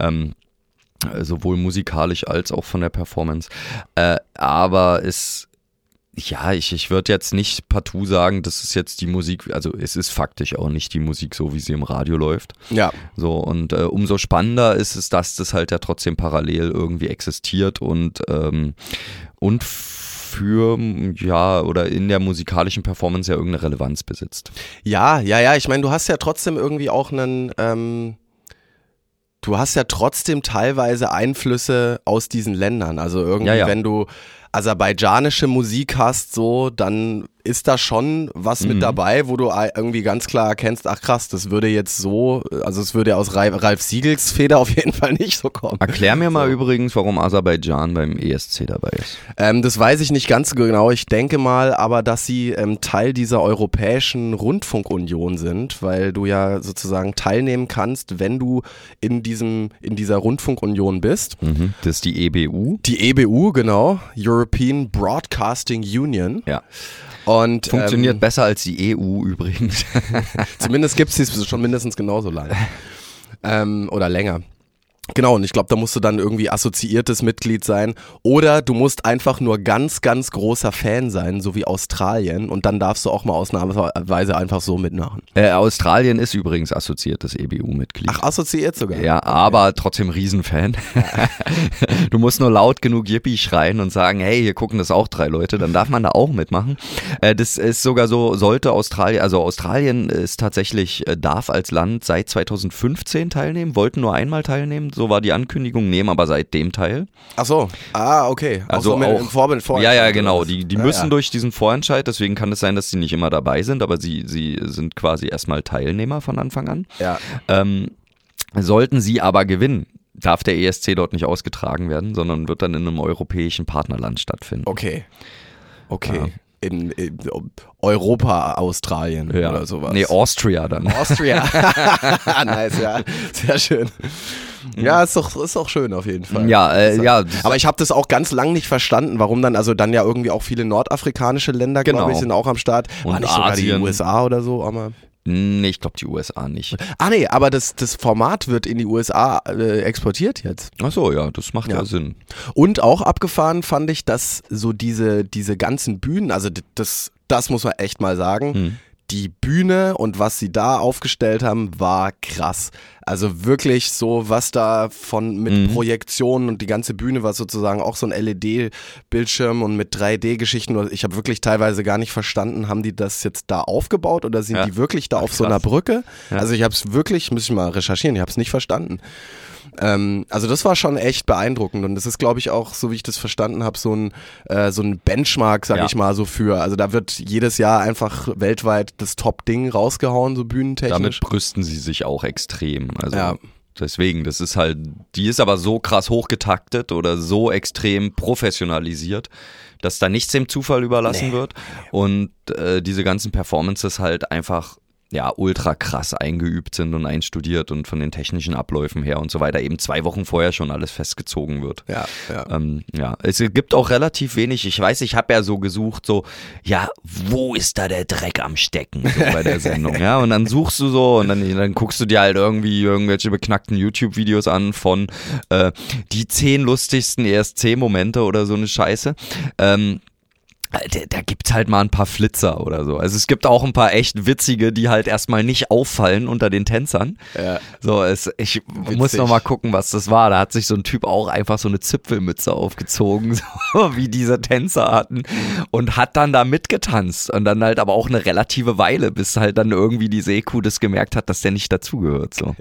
Ähm, äh, sowohl musikalisch als auch von der Performance. Äh, aber es, ja, ich, ich würde jetzt nicht partout sagen, das ist jetzt die Musik, also es ist faktisch auch nicht die Musik so, wie sie im Radio läuft. Ja. So, und äh, umso spannender ist es, dass das halt ja trotzdem parallel irgendwie existiert und, ähm, und für, ja, oder in der musikalischen Performance ja irgendeine Relevanz besitzt. Ja, ja, ja. Ich meine, du hast ja trotzdem irgendwie auch einen. Ähm, du hast ja trotzdem teilweise Einflüsse aus diesen Ländern. Also irgendwie, Ja, ja. wenn du aserbaidschanische Musik hast, so, dann ist da schon was Mhm. mit dabei, wo du irgendwie ganz klar erkennst, ach krass, das würde jetzt so, also es würde aus Ralf, Ralf Siegels Feder auf jeden Fall nicht so kommen. Erklär mir mal übrigens, warum Aserbaidschan beim ESC dabei ist. Ähm, das weiß ich nicht ganz genau. Ich denke mal aber, dass sie ähm, Teil dieser Europäischen Rundfunkunion sind, weil du ja sozusagen teilnehmen kannst, wenn du in diesem in dieser Rundfunkunion bist. Mhm. Das ist die EBU. Die EBU, genau, European Broadcasting Union. Ja. Und Funktioniert ähm, besser als die EU übrigens. Zumindest gibt es sie schon mindestens genauso lange. ähm, oder länger. Genau, und ich glaube, da musst du dann irgendwie assoziiertes Mitglied sein. Oder du musst einfach nur ganz, ganz großer Fan sein, so wie Australien. Und dann darfst du auch mal ausnahmsweise einfach so mitmachen. äh, Australien ist übrigens assoziiertes EBU-Mitglied. Ach, assoziiert sogar. Ja, aber trotzdem Riesenfan. du musst nur laut genug Yippie schreien und sagen, hey, hier gucken das auch drei Leute, dann darf man da auch mitmachen. Äh, das ist sogar so, sollte Australien, also Australien ist tatsächlich, äh, darf als Land seit 2015 teilnehmen, wollten nur einmal teilnehmen, so war die Ankündigung, nehmen aber seitdem teil. Ach so. Ah, okay. Also so mit auch- dem Vorbild Ja, Vorentscheid ja, genau. Die, die Ja, müssen ja. durch diesen Vorentscheid, deswegen kann es sein, dass sie nicht immer dabei sind, aber sie, sie sind quasi erstmal Teilnehmer von Anfang an. Ja. Ähm, sollten sie aber gewinnen, darf der ESC dort nicht ausgetragen werden, sondern wird dann in einem europäischen Partnerland stattfinden. Okay. Okay. Ja. In, in Europa, Australien Ja. oder sowas. Nee, Austria dann. Austria. nice, ja. Sehr schön. Ja, ist doch, ist doch schön auf jeden Fall. Ja, äh, ja, Aber ich habe das auch ganz lang nicht verstanden, warum dann, also dann ja irgendwie auch viele nordafrikanische Länder, glaube Genau. ich, sind auch am Start. War Und nicht sogar die. USA oder so, aber. Nee, ich glaube die USA nicht. Ah nee, aber das, das Format wird in die USA äh, exportiert jetzt. Ach so, ja, das macht ja, Ja. Sinn. Und auch abgefahren fand ich, dass so diese, diese ganzen Bühnen, also das, das muss man echt mal sagen, Hm. Die Bühne und was sie da aufgestellt haben, war krass. Also wirklich so, was da von mit Mhm. Projektionen und die ganze Bühne war sozusagen auch so ein LED-Bildschirm und mit 3D-Geschichten. Ich habe wirklich teilweise gar nicht verstanden, haben die das jetzt da aufgebaut oder sind Ja. die wirklich da Ach, auf so einer krass. Brücke? Ja. Also ich habe es wirklich, muss ich mal recherchieren, ich habe es nicht verstanden. Ähm, also das war schon echt beeindruckend und das ist, glaube ich, auch, so wie ich das verstanden habe, so ein, äh, so ein Benchmark, sag Ja. ich mal, so für. Also da wird jedes Jahr einfach weltweit das Top-Ding rausgehauen, so bühnentechnisch. Damit brüsten sie sich auch extrem. Also Ja. deswegen, das ist halt, die ist aber so krass hochgetaktet oder so extrem professionalisiert, dass da nichts dem Zufall überlassen Nee. wird. Und äh, diese ganzen Performances halt einfach ja, ultra krass eingeübt sind und einstudiert und von den technischen Abläufen her und so weiter eben zwei Wochen vorher schon alles festgezogen wird. ja, ja. Ähm, ja, es gibt auch relativ wenig. Ich weiß, ich habe ja so gesucht, so, ja, wo ist da der Dreck am Stecken so bei der Sendung, ja? Und dann suchst du so und dann, dann guckst du dir halt irgendwie irgendwelche beknackten YouTube-Videos an von äh, die zehn lustigsten ESC-Momente oder so eine Scheiße. Ähm, da, da gibt's halt mal ein paar Flitzer oder so. Also es gibt auch ein paar echt witzige, die halt erstmal nicht auffallen unter den Tänzern. ja. So, es, ich muss Witzig. noch mal gucken, was das war. Da hat sich so ein Typ auch einfach so eine Zipfelmütze aufgezogen, so wie diese Tänzer hatten und hat dann da mitgetanzt und dann halt aber auch eine relative Weile, bis halt dann irgendwie die Seekuh das gemerkt hat, dass der nicht dazugehört. So,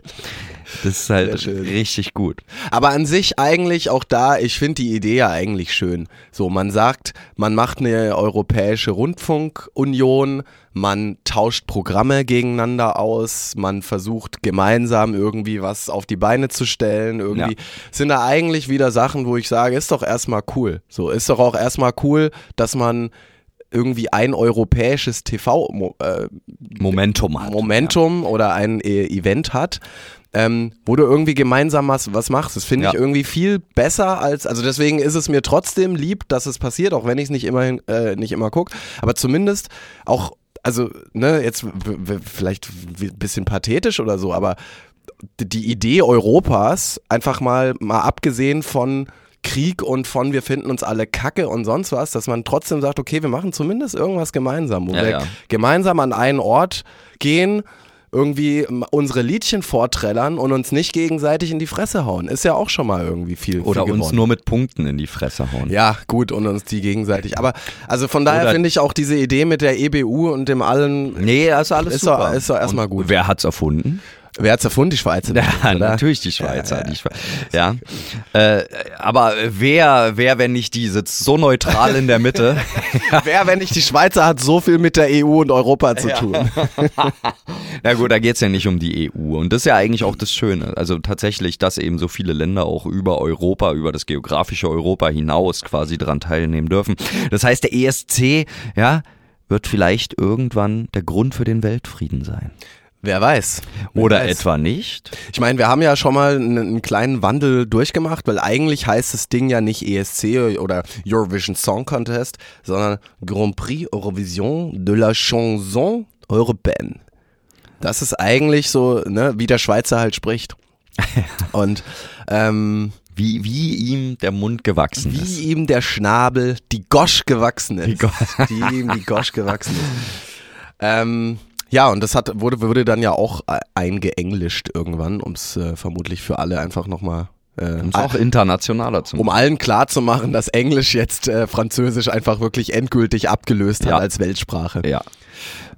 das ist halt richtig gut. Aber an sich eigentlich auch da, ich finde die Idee ja eigentlich schön. So, man sagt, man macht eine neue Europäische Rundfunkunion, man tauscht Programme gegeneinander aus, man versucht gemeinsam irgendwie was auf die Beine zu stellen. Irgendwie Ja. sind da eigentlich wieder Sachen, wo ich sage, ist doch erstmal cool. So, ist doch auch erstmal cool, dass man irgendwie ein europäisches TV äh, Momentum hat. Momentum oder ein äh, Event hat, ähm, wo du irgendwie gemeinsam was, was machst. Das finde Ja. ich irgendwie viel besser als, also deswegen ist es mir trotzdem lieb, dass es passiert, auch wenn ich es nicht immer, hin- äh, nicht immer gucke, aber zumindest auch, also, ne, jetzt vielleicht ein bisschen pathetisch oder so, aber die Idee Europas, einfach mal, mal abgesehen von Krieg und von wir finden uns alle kacke und sonst was, dass man trotzdem sagt, okay, wir machen zumindest irgendwas gemeinsam, wo Ja, wir ja. gemeinsam an einen Ort gehen, irgendwie unsere Liedchen vorträllern und uns nicht gegenseitig in die Fresse hauen. Ist ja auch schon mal irgendwie viel. Oder viel uns nur mit Punkten in die Fresse hauen. Ja, gut, und uns die gegenseitig. Aber also von daher finde ich auch diese Idee mit der EBU und dem allen. Nee, ist alles Ist super. doch- ist doch erstmal gut. Wer hat's erfunden? Wer hat's erfunden? Die Schweizer. Ja, oder? natürlich die Schweizer. Ja, ja. Die Schwe ja. Äh, aber wer, wer, wenn nicht die, sitzt so neutral in der Mitte? Wer, wenn nicht die Schweizer, hat so viel mit der EU und Europa zu tun. Na gut, da geht's ja nicht um die EU. Und das ist ja eigentlich auch das Schöne. Also tatsächlich, dass eben so viele Länder auch über Europa, über das geografische Europa hinaus quasi dran teilnehmen dürfen. Das heißt, der ESC, ja, wird vielleicht irgendwann der Grund für den Weltfrieden sein. Wer weiß. Wer Oder weiß. etwa nicht? Ich meine, wir haben ja schon mal einen, einen kleinen Wandel durchgemacht, weil eigentlich heißt das Ding ja nicht ESC oder Eurovision Song Contest, sondern Grand Prix Eurovision de la Chanson Européenne. Das ist eigentlich so, ne, wie der Schweizer halt spricht. Und ähm, Wie, wie ihm der Mund gewachsen wie ist. ihm der Schnabel die Gosch gewachsen ist. Die Gosch. Die ihm die Gosch gewachsen ist. Ähm, ja, und das hat, wurde, wurde dann ja auch äh, eingeenglischt irgendwann, um es äh, vermutlich für alle einfach nochmal äh, Um auch internationaler zu um machen. allen klarzumachen, dass Englisch jetzt äh, Französisch einfach wirklich endgültig abgelöst hat Ja. als Weltsprache. Ja.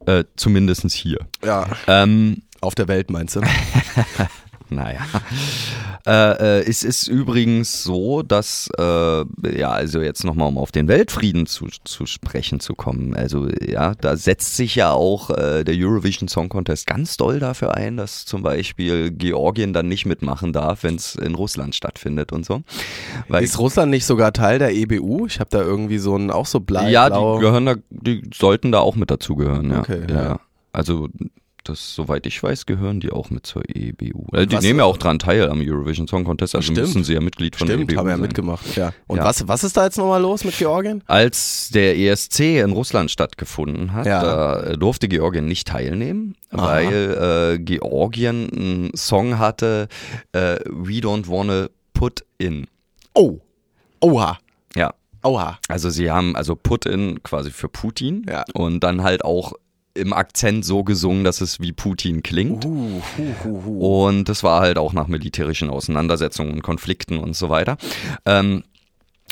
Äh, zumindestens hier. Ja. Ähm, Auf der Welt meinst du? Naja. Äh, äh, es ist übrigens so, dass, äh, ja, also jetzt nochmal, um auf den Weltfrieden zu, zu sprechen zu kommen. Also, ja, da setzt sich ja auch äh, der Eurovision Song Contest ganz doll dafür ein, dass zum Beispiel Georgien dann nicht mitmachen darf, wenn es in Russland stattfindet und so. Weil, Ist Russland nicht sogar Teil der EBU? Ich habe da irgendwie so ein, auch so blei, ja, die gehören da, die sollten da auch mit dazugehören, ja. Okay, ja. ja. Also, das, soweit ich weiß, gehören die auch mit zur EBU. Also die Was- nehmen ja auch dran teil am Eurovision Song Contest, also Stimmt. müssen sie ja Mitglied von Stimmt, der EBU haben ja mitgemacht. Ja. Und Ja. Was, was ist da jetzt nochmal los mit Georgien? Als der ESC in Russland stattgefunden hat, Ja. da äh, durfte Georgien nicht teilnehmen, Aha. weil äh, Georgien einen Song hatte, äh, We Don't Wanna Put In. Oh. Oha. Ja, Oha. also sie haben also Put In quasi für Putin Ja. und dann halt auch im Akzent so gesungen, dass es wie Putin klingt. Uh, hu, hu. Und das war halt auch nach militärischen Auseinandersetzungen und Konflikten und so weiter. Ähm,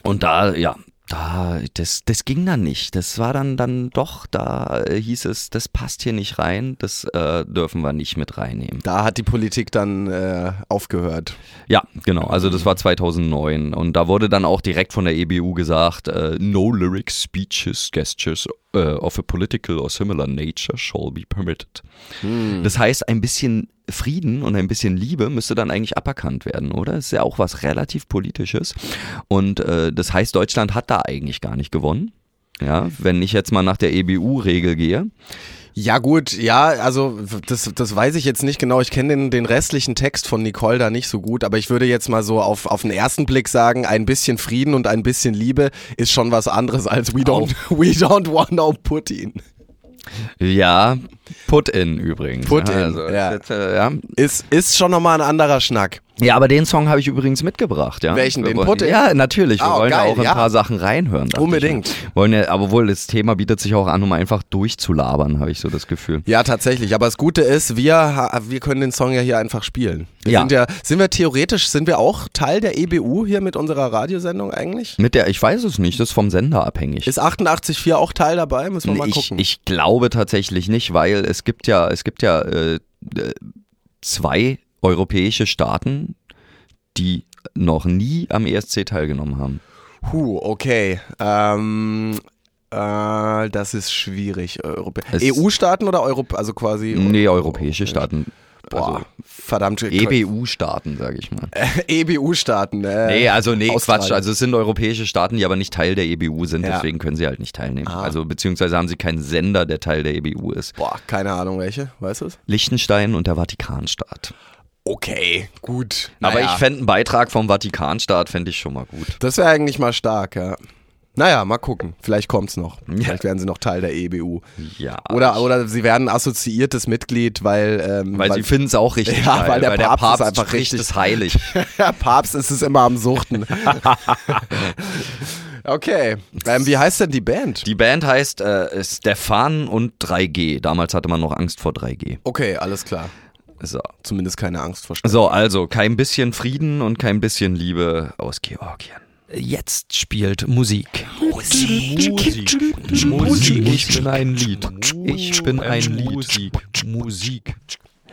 und da, ja, da, das, das ging dann nicht. Das war dann, dann doch, da hieß es, das passt hier nicht rein, das äh, dürfen wir nicht mit reinnehmen. Da hat die Politik dann äh, aufgehört. Ja, genau. Also das war 2009 und da wurde dann auch direkt von der EBU gesagt, äh, no lyrics, speeches, gestures äh, of a political or similar nature shall be permitted. Das heißt, ein bisschen Frieden und ein bisschen Liebe müsste dann eigentlich aberkannt werden, oder? Das ist ja auch was relativ politisches und äh, das heißt, Deutschland hat da eigentlich gar nicht gewonnen. Ja, wenn ich jetzt mal nach der EBU-Regel gehe. Ja gut, ja, also das, das weiß ich jetzt nicht genau. Ich kenne den, den restlichen Text von Nicole da nicht so gut, aber ich würde jetzt mal so auf, auf den ersten Blick sagen, ein bisschen Frieden und ein bisschen Liebe ist schon was anderes als we don't, we don't want no Putin. Ja, Put in übrigens. Put in, also, ja. Äh, ja. Ist, ist schon nochmal ein anderer Schnack. Ja, aber den Song habe ich übrigens mitgebracht, ja. Welchen, den Putte? Ja, natürlich. Wir Ah, wollen geil, ja auch ein ja. paar Sachen reinhören. Unbedingt. Ich. Wollen ja, aber wohl das Thema bietet sich auch an, um einfach durchzulabern, habe ich so das Gefühl. Ja, tatsächlich. Aber das Gute ist, wir, wir können den Song ja hier einfach spielen. Wir Ja. Sind, ja, sind wir theoretisch, sind wir auch Teil der EBU hier mit unserer Radiosendung eigentlich? Mit der, ich weiß es nicht, das ist vom Sender abhängig. Ist 88.4 auch Teil dabei? Müssen wir mal ich, gucken. ich glaube tatsächlich nicht, weil es gibt ja, es gibt ja äh, zwei europäische Staaten, die noch nie am ESC teilgenommen haben. Huh, okay. Ähm, Äh, das ist schwierig. EU-Staaten oder Europa, also quasi Nee, europäische Staaten. Boah, Also verdammt. EBU-Staaten, sage ich mal. EBU-Staaten, äh, Nee, also nee, Australien. Quatsch. Also es sind europäische Staaten, die aber nicht Teil der EBU sind, Ja. deswegen können sie halt nicht teilnehmen. Ah. Also beziehungsweise haben sie keinen Sender, der Teil der EBU ist. Boah, keine Ahnung welche, weißt du es? Liechtenstein und der Vatikanstaat. Okay, gut. Aber Naja, ich fände einen Beitrag vom Vatikanstaat fände ich schon mal gut. Das wäre eigentlich mal stark, ja. Naja, mal gucken. Vielleicht kommt's noch. Vielleicht werden sie noch Teil der EBU. Ja. Oder, oder sie werden assoziiertes Mitglied, weil, ähm, weil, sie finden es auch richtig Ja, geil, weil der Papst ist einfach spricht richtig- es heilig. der Papst ist es immer am Suchten. okay. Ähm, wie heißt denn die Band? Die Band heißt äh, Stefan und 3G. Damals hatte man noch Angst vor 3G. Okay, alles klar. So. Zumindest keine Angst vor Stefan. So, also kein bisschen Frieden und kein bisschen Liebe aus Georgien. Jetzt spielt Musik. Musik. Musik. Musik. Ich bin ein Lied. Ich bin ein Lied. Musik.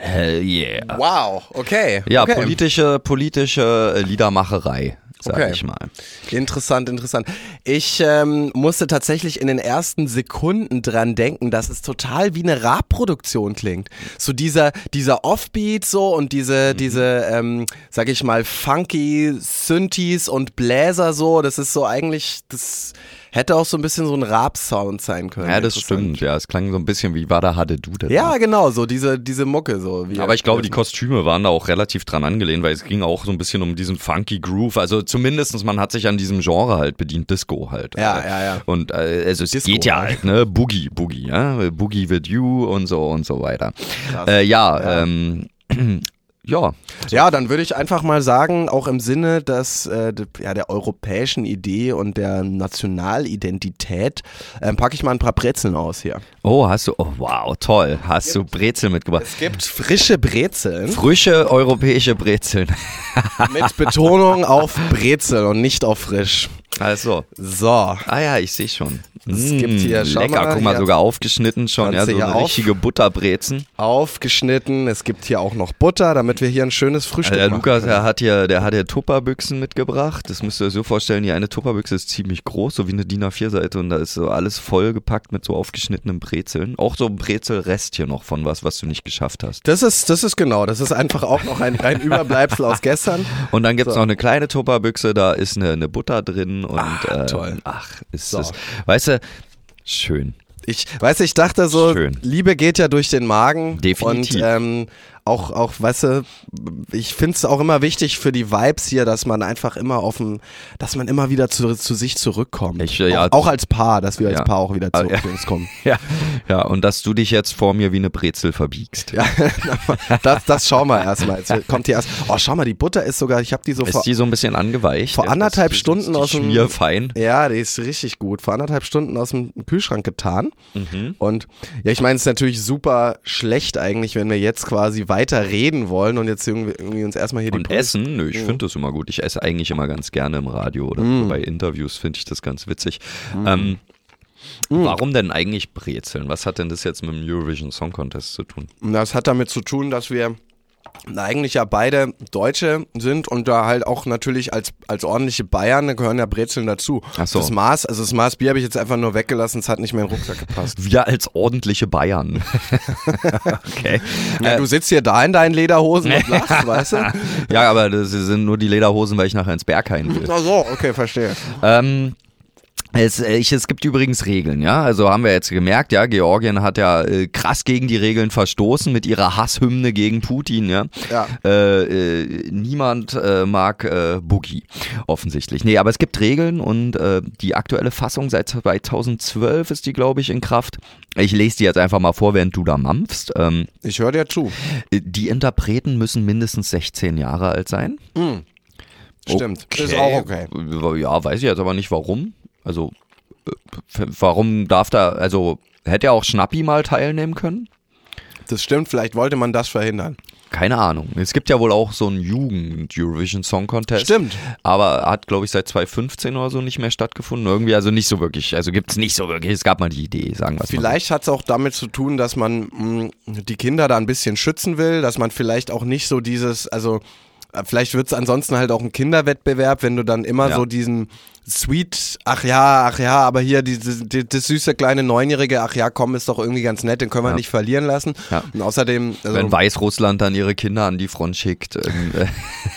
Hell yeah. Wow, okay. Ja, okay. politische, politische äh, Liedermacherei, sag Okay. ich mal. Interessant, interessant. Ich ähm, musste tatsächlich in den ersten Sekunden dran denken, dass es total wie eine Rap-Produktion klingt. So dieser, dieser Offbeat so und diese, diese, ähm, sag ich mal, funky Synthes und Bläser so, das ist so eigentlich, das hätte auch so ein bisschen so ein Rap-Sound sein können. Ja, das stimmt. Ja, es klang so ein bisschen wie Wada Hade Dude. Ja, genau, so diese, diese Mucke so. Wie Aber ich glaube, die Kostüme waren da auch relativ dran angelehnt, weil es ging auch so ein bisschen um diesen funky Groove. Also zumindestens man hat sich an diesem Genre halt bedient, Disco halt. Ja, Äh, ja, ja. Und äh, also es Disco geht ja halt. halt, ne? Boogie, Boogie, ja? Boogie with you und so und so weiter. Äh, ja, Ja. ähm, ja. Ja, dann würde ich einfach mal sagen, auch im Sinne des, äh, ja, der europäischen Idee und der Nationalidentität, ähm, packe ich mal ein paar Brezeln aus hier. Oh, hast du, oh wow, toll. Hast du Brezel mitgebracht. Es gibt frische Brezeln Frische europäische Brezeln. mit Betonung auf Brezel und nicht auf frisch. Also, So, ah ja, ich sehe schon. Es gibt hier, schau lecker, mal, guck mal, sogar aufgeschnitten schon, ja, so eine auf- richtige Butterbrezen. aufgeschnitten. Es gibt hier auch noch Butter, damit wir hier ein schönes Frühstück Der machen. Lukas, der hat hier, der hat hier Tupperbüchsen mitgebracht. Das müsst ihr euch so vorstellen, die eine Tupperbüchse ist ziemlich groß, so wie eine DIN A4-Seite und da ist so alles vollgepackt mit so aufgeschnittenen Brezeln. Auch so ein Brezelrest hier noch von was, was du nicht geschafft hast. Das ist, das ist genau, das ist einfach auch noch ein, ein Überbleibsel aus gestern. Und dann gibt's So. noch eine kleine Tupperbüchse, da ist eine, eine Butter drin und Ah, äh, toll. ach, ist So. das, weißt du, schön. Ich weiß, ich dachte so, Schön. Liebe geht ja durch den Magen. Definitiv. Und ähm, auch, auch, weißt du, ich finde es auch immer wichtig für die Vibes hier, dass man einfach immer auf dem, dass man immer wieder zu, zu sich zurückkommt. Ich, ja, auch, auch als Paar, dass wir Ja. als Paar auch wieder Ah, zurück ja. zu uns kommen. Ja, ja, und dass du dich jetzt vor mir wie eine Brezel verbiegst. Ja, das, das schauen wir erstmal. Jetzt kommt hier erst. Oh, schau mal, die Butter ist sogar, ich habe die so vor. Ist die so ein bisschen angeweicht? vor Ja, anderthalb das- Stunden ist die aus dem- Schmierfein. Ja, die ist richtig gut. Vor anderthalb Stunden aus dem Kühlschrank getan. Mhm. Und ja, ich meine, es ist natürlich super schlecht eigentlich, wenn wir jetzt quasi weiter reden wollen und jetzt irgendwie, irgendwie uns erstmal hier die Und Pol- Essen, nö, ich finde das immer gut. Ich esse eigentlich immer ganz gerne im Radio oder Mm. bei Interviews finde ich das ganz witzig. Ähm, Warum denn eigentlich Brezeln? Was hat denn das jetzt mit dem Eurovision Song Contest zu tun? Das hat damit zu tun, dass wir eigentlich ja beide Deutsche sind und da halt auch natürlich als, als ordentliche Bayern da gehören ja Brezeln dazu. Ach so. Das Maß, also das Maß Bier habe ich jetzt einfach nur weggelassen, es hat nicht mehr in den Rucksack gepasst. Wir als ordentliche Bayern. okay. Ja, Äh, du sitzt hier da in deinen Lederhosen und lachst, weißt du? ja, aber das sind nur die Lederhosen, weil ich nachher ins Berghain will. Ach so, okay, verstehe. Ähm, es, äh, ich, es gibt übrigens Regeln, ja. Also haben wir jetzt gemerkt, ja, Georgien hat ja äh, krass gegen die Regeln verstoßen mit ihrer Hasshymne gegen Putin, ja. Ja. Äh, äh, niemand äh, mag äh, Boogie, offensichtlich. Nee, aber es gibt Regeln und äh, die aktuelle Fassung seit 2012 ist die, glaube ich, in Kraft. Ich lese die jetzt einfach mal vor, während du da mampfst. Ähm, Ich höre dir zu. die Interpreten müssen mindestens 16 Jahre alt sein. Stimmt. Ist auch okay. Ja, weiß ich jetzt aber nicht warum. Also, äh, warum darf da, also, hätte er auch Schnappi mal teilnehmen können? Das stimmt, vielleicht wollte man das verhindern. Keine Ahnung. Es gibt ja wohl auch so einen Jugend-Eurovision Song Contest. Stimmt. Aber hat, glaube ich, seit 2015 oder so nicht mehr stattgefunden. Irgendwie, also nicht so wirklich. Also gibt es nicht so wirklich. Es gab mal die Idee, sagen wir es mal. Vielleicht hat es auch damit zu tun, dass man mh, die Kinder da ein bisschen schützen will, dass man vielleicht auch nicht so dieses, also Vielleicht wird es ansonsten halt auch ein Kinderwettbewerb, wenn du dann immer Ja. so diesen Sweet, ach ja, ach ja, aber hier diese, die, das süße kleine Neunjährige, ach ja, komm, ist doch irgendwie ganz nett, den können wir Ja. nicht verlieren lassen. Ja. Und außerdem, also, Wenn Weißrussland dann ihre Kinder an die Front schickt. Ähm,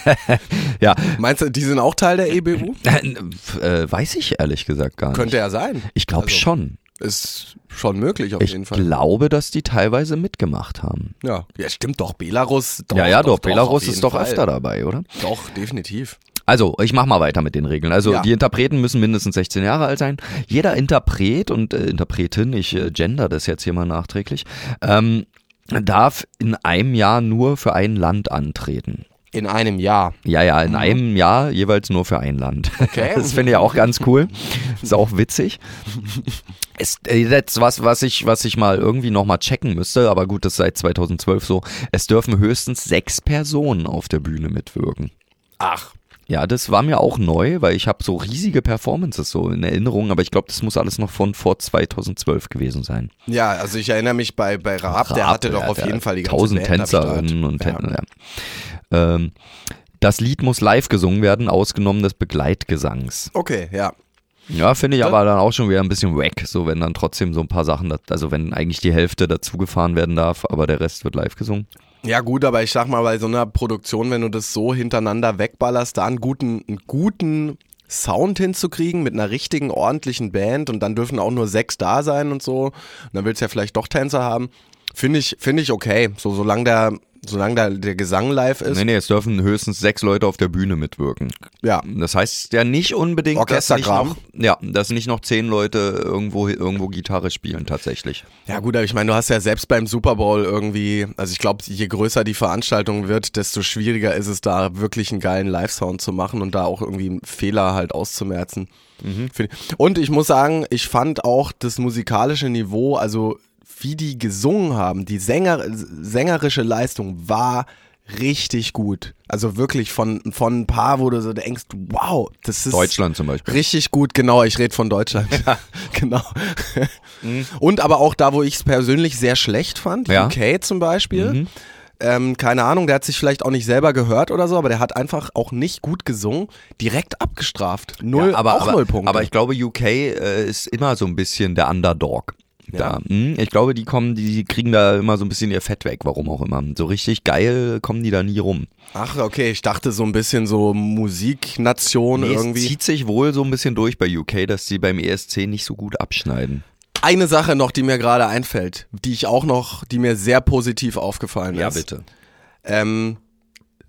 äh, ja, meinst du, die sind auch Teil der EBU? äh, weiß ich ehrlich gesagt gar nicht. Könnte ja sein. ich glaube Also, schon. Ist schon möglich auf Ich jeden Fall. glaube, dass die teilweise mitgemacht haben. Ja. ja, stimmt doch, Belarus. Doch, ja, ja, doch. auf Belarus jeden ist doch Fall. öfter dabei, oder? Doch, definitiv. Also, ich mach mal weiter mit den Regeln. Also, Ja. die Interpreten müssen mindestens 16 Jahre alt sein. Jeder Interpret und äh, Interpretin, ich äh, gender das jetzt hier mal nachträglich, ähm, darf in einem Jahr nur für ein Land antreten. In einem Jahr. Ja, ja, in einem Jahr jeweils nur für ein Land. Mhm. Okay. Das finde ich auch ganz cool. Ist auch witzig. Ist äh, jetzt was, was ich, was ich mal irgendwie nochmal checken müsste, aber gut, das ist seit 2012 so. Es dürfen höchstens sechs Personen auf der Bühne mitwirken. Ach. Ja, das war mir auch neu, weil ich habe so riesige Performances so in Erinnerung, aber ich glaube, das muss alles noch von vor 2012 gewesen sein. Ja, also ich erinnere mich bei, bei Raab, der Raab, hatte doch auf der jeden Fall die ganze tausend. Tänzerinnen und. Tänzer. Ja. Ähm, das Lied muss live gesungen werden, ausgenommen des Begleitgesangs. Okay, ja. Ja, finde ich aber dann auch schon wieder ein bisschen wack, so wenn dann trotzdem so ein paar Sachen, also wenn eigentlich die Hälfte dazugefahren werden darf, aber der Rest wird live gesungen. Ja gut, aber ich sag mal, bei so einer Produktion, wenn du das so hintereinander wegballerst, da einen guten, einen guten Sound hinzukriegen mit einer richtigen, ordentlichen Band und dann dürfen auch nur sechs da sein und so, und dann willst du ja vielleicht doch Tänzer haben, finde ich, finde ich okay. So, solange der, solange der, der Gesang live ist. Nee, nee, es dürfen höchstens sechs Leute auf der Bühne mitwirken. Ja. Das heißt ja nicht unbedingt, dass nicht, noch, ja, dass nicht noch zehn Leute irgendwo, irgendwo Gitarre spielen tatsächlich. Ja gut, aber ich meine, du hast ja selbst beim Super Bowl irgendwie, also ich glaube, je größer die Veranstaltung wird, desto schwieriger ist es da wirklich einen geilen Live-Sound zu machen und da auch irgendwie einen Fehler halt auszumerzen. Ich- Und ich muss sagen, ich fand auch das musikalische Niveau, also wie die gesungen haben, die Sänger, sängerische Leistung war richtig gut. Also wirklich von, von ein paar, wo du so denkst, wow, das ist Deutschland zum Beispiel. Richtig gut, genau. Ich rede von Deutschland. genau. Und aber auch da, wo ich es persönlich sehr schlecht fand, Ja. UK zum Beispiel. Ähm, keine Ahnung, der hat sich vielleicht auch nicht selber gehört oder so, aber der hat einfach auch nicht gut gesungen, direkt abgestraft. Null, Ja, aber, auch aber, null Punkte. aber ich glaube, UK äh, ist immer so ein bisschen der Underdog. Da. Hm, Ich glaube, die kommen, die kriegen da immer so ein bisschen ihr Fett weg, warum auch immer. So richtig geil kommen die da nie rum. Ach, okay, ich dachte so ein bisschen so Musiknation Nee, es irgendwie. zieht sich wohl so ein bisschen durch bei UK, dass die beim ESC nicht so gut abschneiden. Eine Sache noch, die mir gerade einfällt, die ich auch noch, die mir sehr positiv aufgefallen ist. bitte. ähm,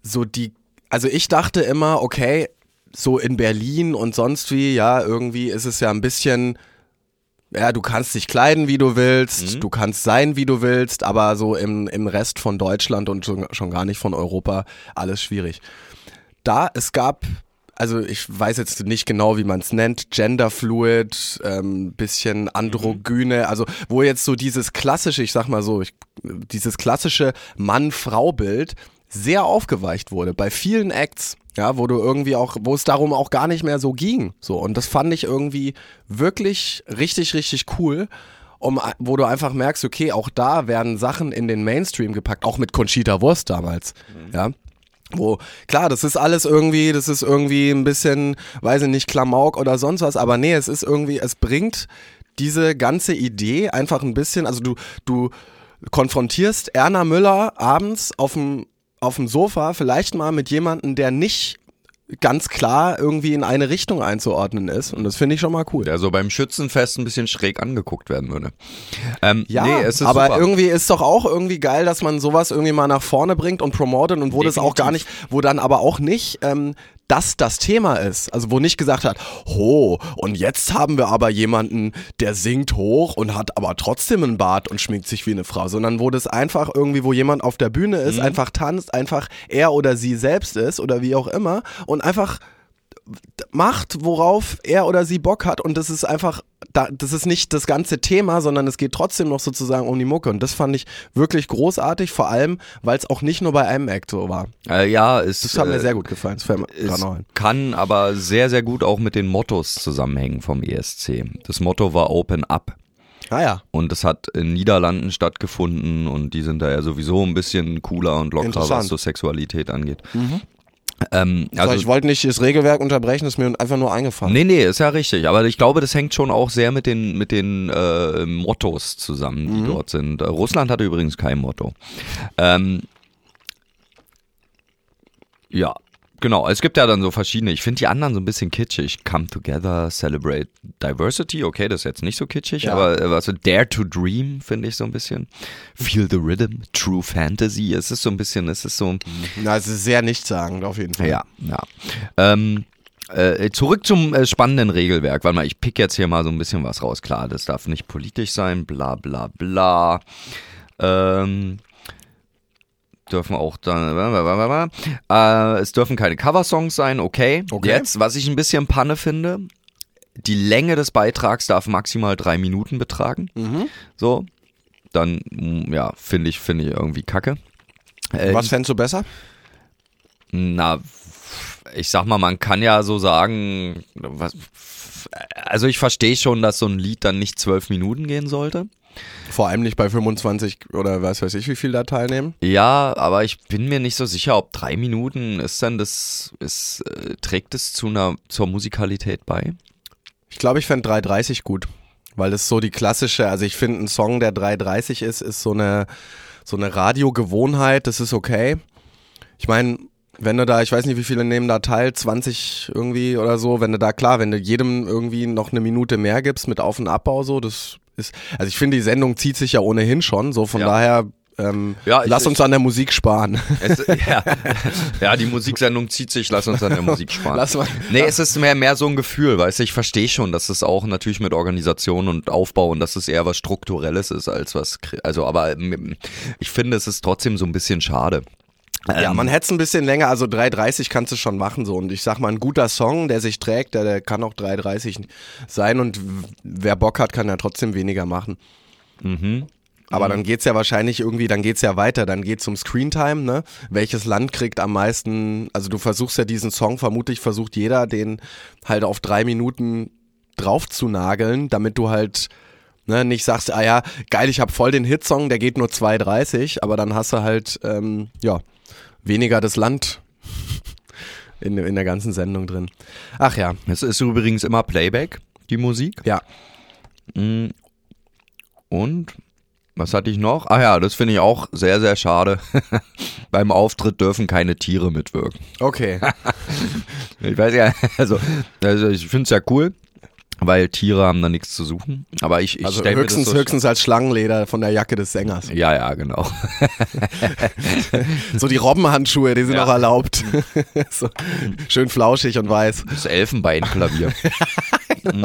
so die, also ich dachte immer, okay, so in Berlin und sonst wie, ja, irgendwie ist es ja ein bisschen, ja, du kannst dich kleiden, wie du willst, du kannst sein, wie du willst, aber so im, im Rest von Deutschland und schon, schon gar nicht von Europa, alles schwierig. Da, es gab, also ich weiß jetzt nicht genau, wie man es nennt, Genderfluid, ähm, bisschen Androgyne, also wo jetzt so dieses klassische, ich sag mal so, ich, dieses klassische Mann-Frau-Bild sehr aufgeweicht wurde. Bei vielen Acts, ja, wo du irgendwie auch, wo es darum auch gar nicht mehr so ging, so und das fand ich irgendwie wirklich richtig, richtig cool. Um, wo du einfach merkst, okay, auch da werden Sachen in den Mainstream gepackt, auch mit Conchita Wurst damals, ja, wo, klar, das ist alles irgendwie, das ist irgendwie ein bisschen, weiß ich nicht, Klamauk oder sonst was, aber nee, es ist irgendwie, es bringt diese ganze Idee einfach ein bisschen, also du, du konfrontierst Erna Müller abends auf dem, auf dem Sofa vielleicht mal mit jemandem, der nicht ganz klar irgendwie in eine Richtung einzuordnen ist und das finde ich schon mal cool. Der so beim Schützenfest ein bisschen schräg angeguckt werden würde. Ähm, Ja, nee, es ist aber super. irgendwie ist doch auch irgendwie geil, dass man sowas irgendwie mal nach vorne bringt und promotet und wo das auch gar nicht, wo dann aber auch nicht ähm, das das Thema ist. Also wo nicht gesagt hat, ho, und jetzt haben wir aber jemanden, der singt hoch und hat aber trotzdem einen Bart und schminkt sich wie eine Frau, sondern wo das einfach irgendwie, wo jemand auf der Bühne ist, einfach tanzt, einfach er oder sie selbst ist oder wie auch immer und einfach macht, worauf er oder sie Bock hat und das ist einfach, da, das ist nicht das ganze Thema, sondern es geht trotzdem noch sozusagen um die Mucke und das fand ich wirklich großartig, vor allem, weil es auch nicht nur bei einem Act so war. äh, ja, es, Das hat äh, mir sehr gut gefallen, Es kann aber sehr, sehr gut auch mit den Mottos zusammenhängen vom ESC. Das Motto war Open Up. Ah ja, Und das hat in Niederlanden stattgefunden und die sind da ja sowieso ein bisschen cooler und lockerer, was so Sexualität angeht. Ähm, Also, also ich wollte nicht das Regelwerk unterbrechen, ist mir einfach nur eingefallen. Nee, nee, ist ja richtig. Aber ich glaube, das hängt schon auch sehr mit den, mit den äh, Mottos zusammen, die dort sind. Äh, Russland hatte übrigens kein Motto. Ähm, ja, genau. Es gibt ja dann so verschiedene. Ich finde die anderen so ein bisschen kitschig. Come together, celebrate diversity. Okay, das ist jetzt nicht so kitschig, Ja. aber äh, was so Dare to dream finde ich so ein bisschen. Feel the rhythm, true fantasy. Es ist so ein bisschen, es ist so. Na, es ist sehr nichtssagend auf jeden Fall. Ja, ja. Ähm, äh, zurück zum äh, spannenden Regelwerk. Warte mal, ich pick jetzt hier mal so ein bisschen was raus. Klar, das darf nicht politisch sein, bla bla bla. Ähm, dürfen auch dann. Äh, es dürfen keine Coversongs sein, okay. Okay. Jetzt, was ich ein bisschen Panne finde, die Länge des Beitrags darf maximal drei Minuten betragen. Mhm. So. Dann, mm, ja, finde ich, finde ich irgendwie kacke. Äh, Was fändest du besser? na, ich sag mal, man kann ja so sagen, was, also ich verstehe schon, dass so ein Lied dann nicht zwölf Minuten gehen sollte. Vor allem nicht bei 25 oder was weiß ich, wie viel da teilnehmen. Ja, aber ich bin mir nicht so sicher, ob drei Minuten ist denn das, ist, äh, trägt es zu einer, zur Musikalität bei? Ich glaube, ich fände 3,30 gut. Weil das so die klassische, also ich finde, ein Song, der 3,30 ist, ist so eine, so eine Radiogewohnheit, das ist okay. Ich meine, wenn du da, ich weiß nicht, wie viele nehmen da teil, 20 irgendwie oder so, wenn du da, klar, wenn du jedem irgendwie noch eine Minute mehr gibst mit Auf- und Abbau, so, das ist, also ich finde, die Sendung zieht sich ja ohnehin schon, so von Ja. daher, ähm, Ja, ich- lass uns an der Musik sparen. Es, ja. ja, die Musiksendung zieht sich, lass uns an der Musik sparen. Lass mal. Nee, es ist mehr, mehr so ein Gefühl, weißt du, ich verstehe schon, dass es auch natürlich mit Organisation und Aufbau und dass es eher was Strukturelles ist als was, also aber ähm, ich finde, es ist trotzdem so ein bisschen schade. Ja, Ähm, man hätte es ein bisschen länger, also 3,30 kannst du schon machen so. Und ich sag mal, ein guter Song, der sich trägt, der, der kann auch 3,30 sein und wer Bock hat, kann ja trotzdem weniger machen. Mhm. Aber dann geht's ja wahrscheinlich irgendwie, dann geht's ja weiter, dann geht's um Screentime, ne? Welches Land kriegt am meisten, also du versuchst ja diesen Song, vermutlich versucht jeder, den halt auf drei Minuten drauf zu nageln, damit du halt ne, nicht sagst, ah ja, geil, ich habe voll den Hitsong, der geht nur 2,30, aber dann hast du halt, ähm, ja, weniger das Land in, in der ganzen Sendung drin. Ach ja, Es ist übrigens immer Playback, die Musik. ja. Mm. Und was hatte ich noch? Ah ja, das finde ich auch sehr, sehr schade. Beim Auftritt dürfen keine Tiere mitwirken. Okay. Ich weiß ja, also, also ich finde es ja cool, weil Tiere haben da nichts zu suchen. Aber ich, ich Also höchstens, so höchstens als Schlangenleder von der Jacke des Sängers. Ja, ja, genau. So die Robbenhandschuhe, die sind Ja. auch erlaubt. so, schön flauschig und weiß. Das Elfenbeinklavier. Mhm.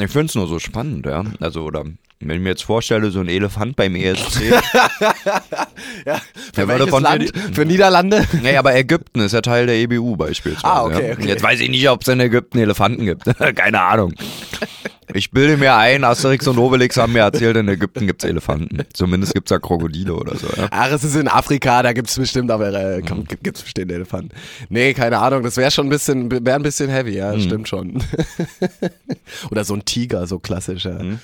Ich finde es nur so spannend, ja. Also, oder wenn ich mir jetzt vorstelle, so ein Elefant beim ESC. Ja, für welches von Land? Für Niederlande? nee, aber Ägypten ist ja Teil der EBU beispielsweise. Ah, okay, ja. okay. Jetzt weiß ich nicht, ob es in Ägypten Elefanten gibt. Keine Ahnung. Ich bilde mir ein, Asterix und Obelix haben mir erzählt, in Ägypten gibt es Elefanten. Zumindest gibt es da Krokodile oder so. Ja. Ach, es ist in Afrika, da gibt's bestimmt, aber äh, Mhm. komm, gibt- gibt's bestimmt Elefanten. Nee, keine Ahnung, das wäre schon ein bisschen, wäre ein bisschen heavy, ja, Mhm. stimmt schon. Oder so ein Tiger, so klassisch, ja. Mhm.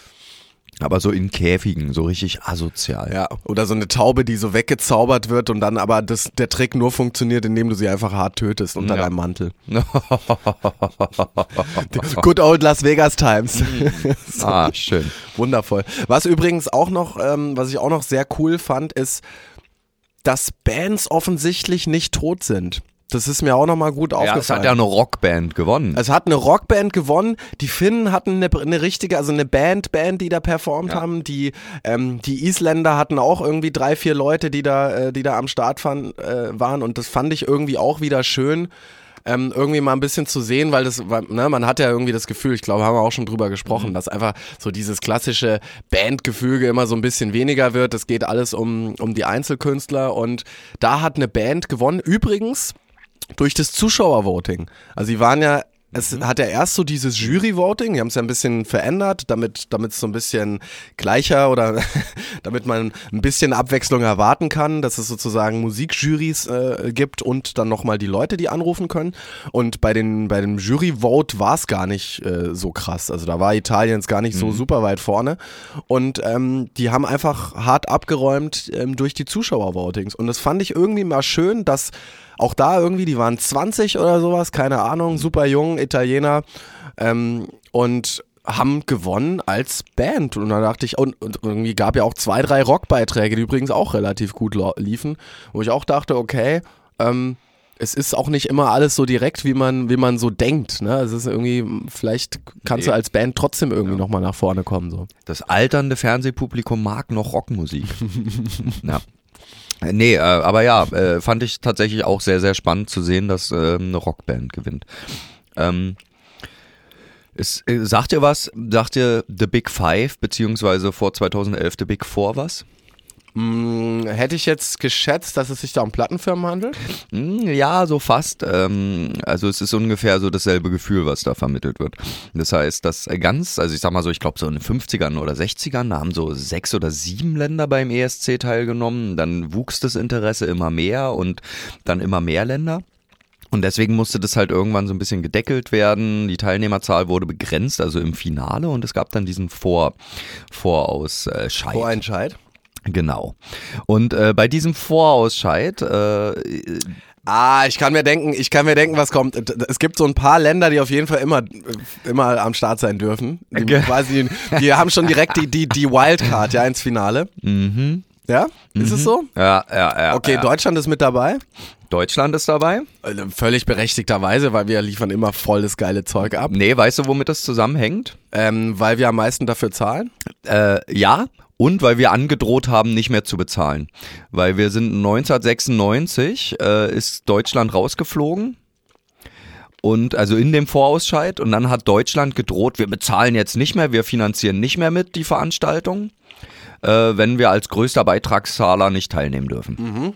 Aber so in Käfigen, so richtig asozial. Ja, oder so eine Taube, die so weggezaubert wird und dann aber das, der Trick nur funktioniert, indem du sie einfach hart tötest unter Ja. deinem Mantel. Good old Las Vegas Times. so. ah, schön. Wundervoll. Was übrigens auch noch, ähm, was ich auch noch sehr cool fand, ist, dass Bands offensichtlich nicht tot sind. Das ist mir auch nochmal gut Ja, es aufgefallen. hat ja eine Rockband gewonnen. es hat eine Rockband gewonnen. Die Finnen hatten eine, eine richtige, also eine Band, Band, die da performt Ja. haben. Die, ähm, die Isländer hatten auch irgendwie drei, vier Leute, die da, äh, die da am Start fan, äh, waren. Und das fand ich irgendwie auch wieder schön. Ähm, irgendwie mal ein bisschen zu sehen, weil das, weil, ne, man hat ja irgendwie das Gefühl, ich glaube, haben wir auch schon drüber gesprochen, dass einfach so dieses klassische Bandgefüge immer so ein bisschen weniger wird. Es geht alles um, um die Einzelkünstler und da hat eine Band gewonnen. Übrigens, durch das Zuschauervoting. Also sie waren ja, es hat ja erst so dieses Jury-Voting, die haben es ja ein bisschen verändert, damit es so ein bisschen gleicher oder damit man ein bisschen Abwechslung erwarten kann, dass es sozusagen Musikjurys äh, gibt und dann nochmal die Leute, die anrufen können. Und bei, den, bei dem Jury-Vote war es gar nicht äh, so krass. Also da war Italiens gar nicht so super weit vorne. Und ähm, die haben einfach hart abgeräumt ähm, durch die Zuschauervotings. Und das fand ich irgendwie mal schön, dass auch da irgendwie, die waren 20 oder sowas, keine Ahnung, super jung, Italiener. Ähm, und haben gewonnen als Band. Und da dachte ich, und, und irgendwie gab ja auch zwei, drei Rockbeiträge, die übrigens auch relativ gut liefen, wo ich auch dachte, okay, ähm, es ist auch nicht immer alles so direkt, wie man, wie man so denkt. Ne? Es ist irgendwie, vielleicht kannst nee. du als Band trotzdem irgendwie ja. nochmal nach vorne kommen. So. Das alternde Fernsehpublikum mag noch Rockmusik. ja. Nee, äh, aber ja, äh, fand ich tatsächlich auch sehr, sehr spannend zu sehen, dass äh, eine Rockband gewinnt. Ähm, es, äh, sagt ihr was? Sagt ihr The Big Five, beziehungsweise vor 2011 The Big Four was? Hm, hätte ich jetzt geschätzt, dass es sich da um Plattenfirmen handelt? Hm, ja, so fast. Ähm, also es ist ungefähr so dasselbe Gefühl, was da vermittelt wird. Das heißt, dass ganz, also ich sag mal so, ich glaube so in den 50ern oder 60ern, da haben so sechs oder sieben Länder beim ESC teilgenommen. Dann wuchs das Interesse immer mehr und dann immer mehr Länder. Und deswegen musste das halt irgendwann so ein bisschen gedeckelt werden. Die Teilnehmerzahl wurde begrenzt, also im Finale, und es gab dann diesen Vor Vorausscheid. Vorentscheid. Genau. Und äh, bei diesem Vorausscheid äh, Ah, ich kann mir denken, ich kann mir denken, was kommt. Es gibt so ein paar Länder, die auf jeden Fall immer, immer am Start sein dürfen. Die, quasi, die haben schon direkt die, die, die Wildcard ja ins Finale. Mhm. Ja? Ist mhm. es so? Ja, ja, ja. Okay, ja. Deutschland ist mit dabei. Deutschland ist dabei. Äh, völlig berechtigterweise, weil wir liefern immer voll das geile Zeug ab. Nee, weißt du, womit das zusammenhängt? Ähm, weil wir am meisten dafür zahlen? Äh, ja, und weil wir angedroht haben, nicht mehr zu bezahlen. Weil wir sind 1996 äh, ist Deutschland rausgeflogen. Und also in dem Vorausscheid und dann hat Deutschland gedroht, wir bezahlen jetzt nicht mehr, wir finanzieren nicht mehr mit die Veranstaltung, äh, wenn wir als größter Beitragszahler nicht teilnehmen dürfen. Mhm.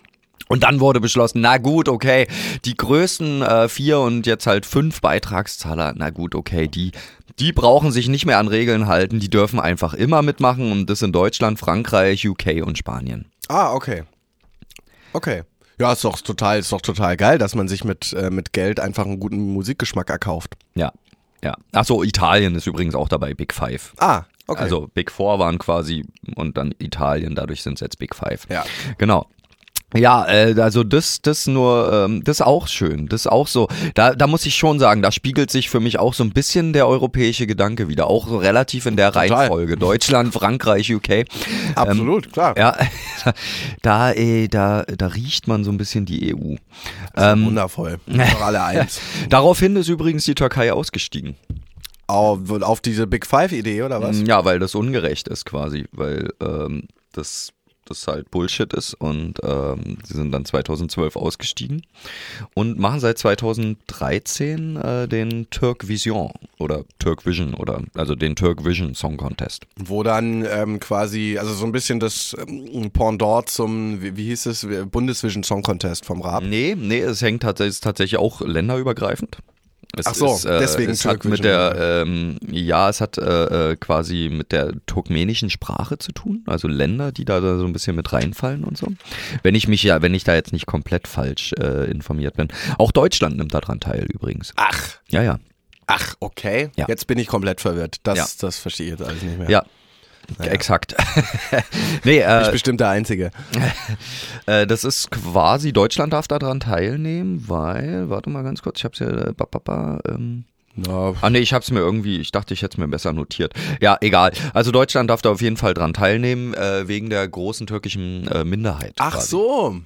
Und dann wurde beschlossen, na gut, okay, die größten äh, vier und jetzt halt fünf Beitragszahler, na gut, okay, die, die brauchen sich nicht mehr an Regeln halten, die dürfen einfach immer mitmachen und das in Deutschland, Frankreich, UK und Spanien. Ah, okay. Okay. Ja, ist doch total, ist doch total geil, dass man sich mit, äh, mit Geld einfach einen guten Musikgeschmack erkauft. Ja, ja. Achso, Italien ist übrigens auch dabei, Big Five. Ah, okay. Also Big Four waren quasi und dann Italien, dadurch sind es jetzt Big Five. Ja. Genau. Ja, äh, also das, das nur, ähm, das ist auch schön. Das ist auch so. Da, da muss ich schon sagen, da spiegelt sich für mich auch so ein bisschen der europäische Gedanke wieder, auch so relativ in der Total. Reihenfolge. Deutschland, Frankreich, UK. Absolut, ähm, klar. Ja, da, äh, da, da riecht man so ein bisschen die EU. Ähm, wundervoll. alle eins. Daraufhin ist übrigens die Türkei ausgestiegen. Auf, auf diese Big Five-Idee, oder was? Ja, weil das ungerecht ist quasi, weil ähm, das das halt Bullshit ist und ähm, sie sind dann 2012 ausgestiegen und machen seit 2013 äh, den Turk Vision oder Turk Vision oder also den Turk Vision Song Contest. Wo dann ähm, quasi, also so ein bisschen das ähm, Pendant zum, wie, wie hieß es, Bundesvision Song Contest vom Raab? Nee, nee, es hängt tatsächlich, tatsächlich auch länderübergreifend. Es Ach so, ist, äh, deswegen es hat mit der ähm, ja, es hat äh, äh, quasi mit der turkmenischen Sprache zu tun, also Länder, die da, so ein bisschen mit reinfallen und so. Wenn ich mich ja, wenn ich da jetzt nicht komplett falsch äh, informiert bin. Auch Deutschland nimmt daran teil übrigens. Ach. Ja, ja. Ach, okay. Ja. Jetzt bin ich komplett verwirrt. Das, ja. das verstehe ich jetzt alles nicht mehr. Ja, naja. Exakt. nee, äh, ich bestimmt der Einzige. äh, das ist quasi, Deutschland darf daran teilnehmen, weil, warte mal ganz kurz, ich hab's ja, äh, ba, ba, ba, ähm, no. Ah nee, ich hab's mir irgendwie, ich dachte, ich hätte es mir besser notiert. Ja, egal. Also Deutschland darf da auf jeden Fall dran teilnehmen, äh, wegen der großen türkischen äh, Minderheit. Ach quasi. so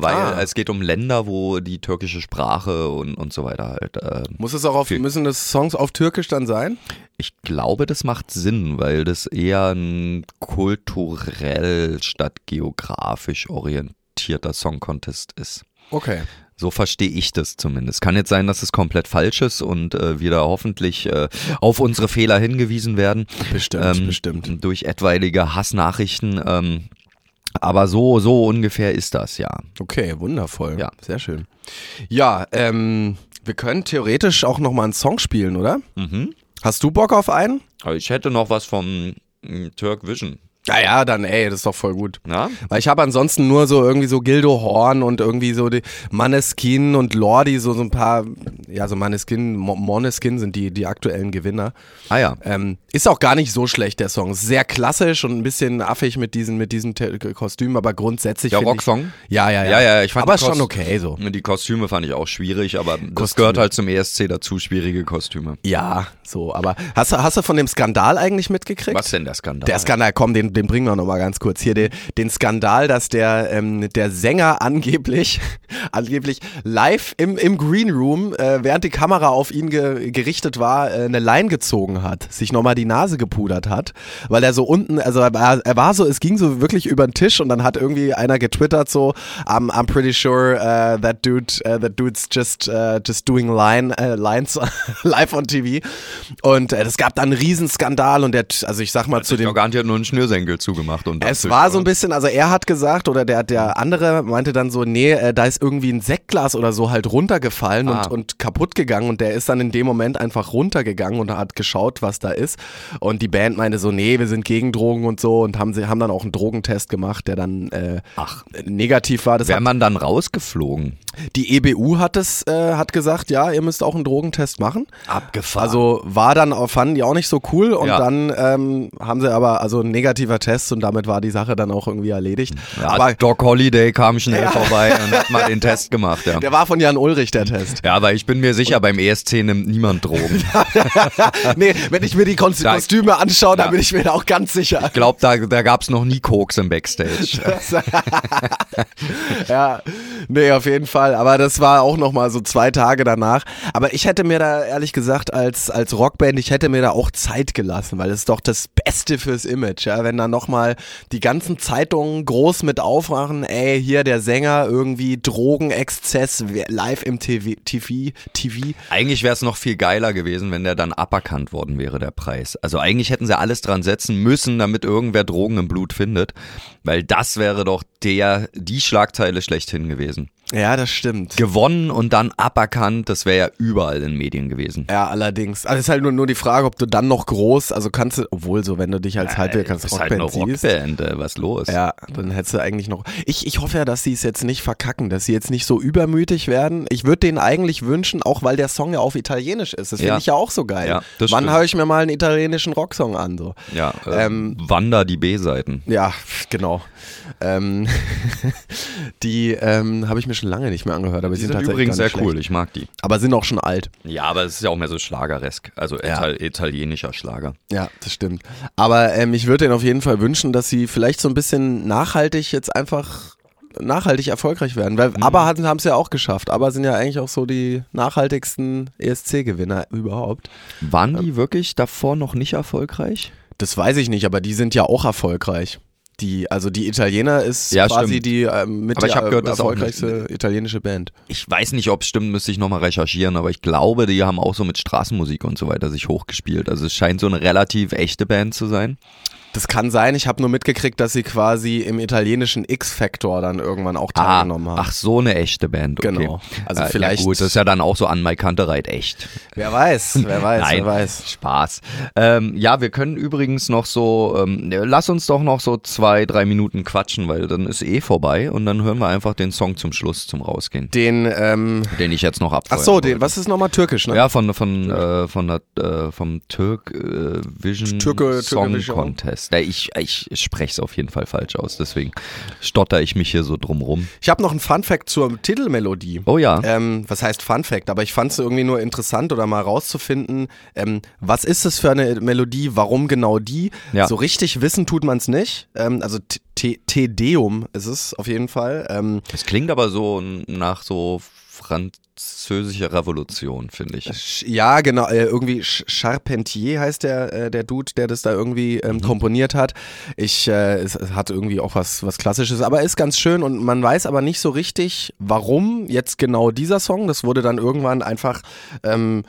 weil ah. es geht um Länder, wo die türkische Sprache und, und so weiter halt. Äh, Muss es auch auf, müssen das Songs auf Türkisch dann sein? Ich glaube, das macht Sinn, weil das eher ein kulturell statt geografisch orientierter Song Contest ist. Okay. So verstehe ich das zumindest. Kann jetzt sein, dass es komplett falsch ist und äh, wir da hoffentlich äh, auf unsere Fehler hingewiesen werden. Bestimmt, ähm, bestimmt. Durch etwaige Hassnachrichten. Ähm, aber so, so ungefähr ist das, ja. Okay, wundervoll. Ja. Sehr schön. Ja, ähm, wir können theoretisch auch nochmal einen Song spielen, oder? Mhm. Hast du Bock auf einen? Ich hätte noch was vom mm, Turk Vision. Ja, ja, dann ey, das ist doch voll gut. Ja? Weil ich habe ansonsten nur so irgendwie so Gildo Horn und irgendwie so die Maneskin und Lordi, so, so ein paar, ja, so Maneskin, Mo- Moneskin sind die, die aktuellen Gewinner. Ah ja. Ähm, ist auch gar nicht so schlecht, der Song. Sehr klassisch und ein bisschen affig mit diesen, mit diesen Kostümen, aber grundsätzlich. Der Rocksong? Ich, ja, ja, ja. Ja, ja, ich fand aber ist schon okay so. Die Kostüme fand ich auch schwierig, aber das Kostüme. gehört halt zum ESC dazu, schwierige Kostüme. Ja, so, aber hast du, hast du von dem Skandal eigentlich mitgekriegt? Was denn der Skandal? Der Skandal, komm, den, den bringen wir nochmal ganz kurz. Hier den, den Skandal, dass der, ähm, der Sänger angeblich, angeblich live im, im Green Room, äh, während die Kamera auf ihn ge, gerichtet war, äh, eine Line gezogen hat, sich nochmal die Nase gepudert hat, weil er so unten, also er, war- er war so, es ging so wirklich über den Tisch und dann hat irgendwie einer getwittert so, I'm, I'm pretty sure uh, that dude, uh, that dude's just, uh, just doing line, uh, lines live on TV und äh, es gab dann einen Riesenskandal und der, also ich sag mal zu der dem Garant hat nur einen Schnürsenkel zugemacht. Und es war so ein bisschen, also er hat gesagt, oder der, der andere meinte dann so, nee, äh, da ist irgendwie ein Sektglas oder so halt runtergefallen Ah. und, und kaputt gegangen und der ist dann in dem Moment einfach runtergegangen und hat geschaut, was da ist. Und die Band meinte so, nee, wir sind gegen Drogen und so und haben sie haben dann auch einen Drogentest gemacht, der dann äh, Ach. negativ war. Das Wäre man dann rausgeflogen? Die EBU hat es, äh, hat gesagt, ja, ihr müsst auch einen Drogentest machen. Abgefahren. Also war dann, auch- fanden die auch nicht so cool und Ja. dann ähm, haben sie aber, also ein negativer Test und damit war die Sache dann auch irgendwie erledigt. ja, aber Doc Holiday kam schnell Ja. vorbei und hat mal den Test gemacht. Ja. der war von Jan Ulrich, der Test. ja, aber ich bin mir sicher, beim ESC nimmt niemand Drogen. nee, wenn ich mir die Kons Da- Kostüme anschaue, dann bin ich mir da auch ganz sicher. Ich glaube, da, da gab es noch nie Koks im Backstage. ja, nee, auf jeden Fall. Aber das war auch nochmal so zwei Tage danach. Aber ich hätte mir da ehrlich gesagt als, als Rockband, ich hätte mir da auch Zeit gelassen, weil es ist doch das Beste fürs Image, ja. Wenn dann nochmal die ganzen Zeitungen groß mit aufmachen, ey, hier der Sänger irgendwie Drogenexzess live im TV, TV, TV. Eigentlich wäre es noch viel geiler gewesen, wenn der dann aberkannt worden wäre, der Preis. Also eigentlich hätten sie alles dran setzen müssen, damit irgendwer Drogen im Blut findet. Weil das wäre doch der, die Schlagzeile schlechthin gewesen. Ja, das stimmt. Gewonnen und dann aberkannt, das wäre ja überall in Medien gewesen. Ja, allerdings. Also es ist halt nur, nur die Frage, ob du dann noch groß, also kannst du, obwohl so, wenn du dich als halbwegs als das ist halt Rockband siehst. Rockband, äh, was los? Ja, dann hättest du eigentlich noch. Ich, ich hoffe ja, dass sie es jetzt nicht verkacken, dass sie jetzt nicht so übermütig werden. Ich würde denen eigentlich wünschen, auch weil der Song ja auf Italienisch ist. Das finde Ja. ich ja auch so geil. Ja, das Wann höre ich mir mal einen italienischen Rocksong an? So. Ja, äh, Ähm, Wander die B-Seiten. Ja, genau. Ähm, die ähm, habe ich mir schon lange nicht mehr angehört, aber Die sie sind sind tatsächlich übrigens sehr nicht cool, schlecht. ich mag die. Aber sind auch schon alt. Ja, aber es ist ja auch mehr so schlageresk, also Ital italienischer Schlager. Ja, das stimmt. Aber ähm, ich würde denen auf jeden Fall wünschen, dass sie vielleicht so ein bisschen nachhaltig jetzt einfach nachhaltig erfolgreich werden. Weil Mhm. Aber haben es ja auch geschafft. Aber sind ja eigentlich auch so die nachhaltigsten ESC-Gewinner überhaupt. Waren die wirklich davor noch nicht erfolgreich? Das weiß ich nicht, aber die sind ja auch erfolgreich. Die, also die Italiener ist Ja, quasi stimmt. die ähm, mit Aber ich der gehört, erfolgreichste italienische Band. Ich weiß nicht, ob es stimmt, müsste ich nochmal recherchieren, aber ich glaube, die haben auch so mit Straßenmusik und so weiter sich hochgespielt. Also es scheint so eine relativ echte Band zu sein. Das kann sein, ich habe nur mitgekriegt, dass sie quasi im italienischen X-Factor dann irgendwann auch teilgenommen haben. ach, so eine echte Band. Okay. Genau. Also Äh, vielleicht- Ja gut, das ist ja dann auch so an Mike Kantereit echt. Wer weiß, wer weiß, Nein, wer weiß. Spaß. Ähm, ja, wir können übrigens noch so, ähm, lass uns doch noch so zwei, drei Minuten quatschen, weil dann ist eh vorbei und dann hören wir einfach den Song zum Schluss zum Rausgehen, Den, ähm, den ich jetzt noch ach abfeuern so, den, was ist nochmal türkisch, ne? Ja, von, von, äh, von der, äh, vom Türk äh, Vision Türke- Song Türke Vision. Contest. Ja, ich ich spreche es auf jeden Fall falsch aus, deswegen stotter ich mich hier so drum rum. Ich habe noch einen Fun-Fact zur Titelmelodie. Oh ja. Ähm, was heißt Fun Fact? Aber ich fand es irgendwie nur interessant oder mal rauszufinden, ähm, was ist es für eine Melodie, warum genau die? Ja. So richtig wissen tut man es nicht. Ähm, also T- T- Te Deum ist es auf jeden Fall. Ähm, Es klingt aber so nach so französischer Revolution, finde ich. Ja, genau, äh, irgendwie Ch- Charpentier heißt der, äh, der Dude, der das da irgendwie ähm, komponiert hat. Ich, äh, es, es hat irgendwie auch was, was Klassisches, aber ist ganz schön und man weiß aber nicht so richtig, warum jetzt genau dieser Song. Das wurde dann irgendwann einfach, ähm,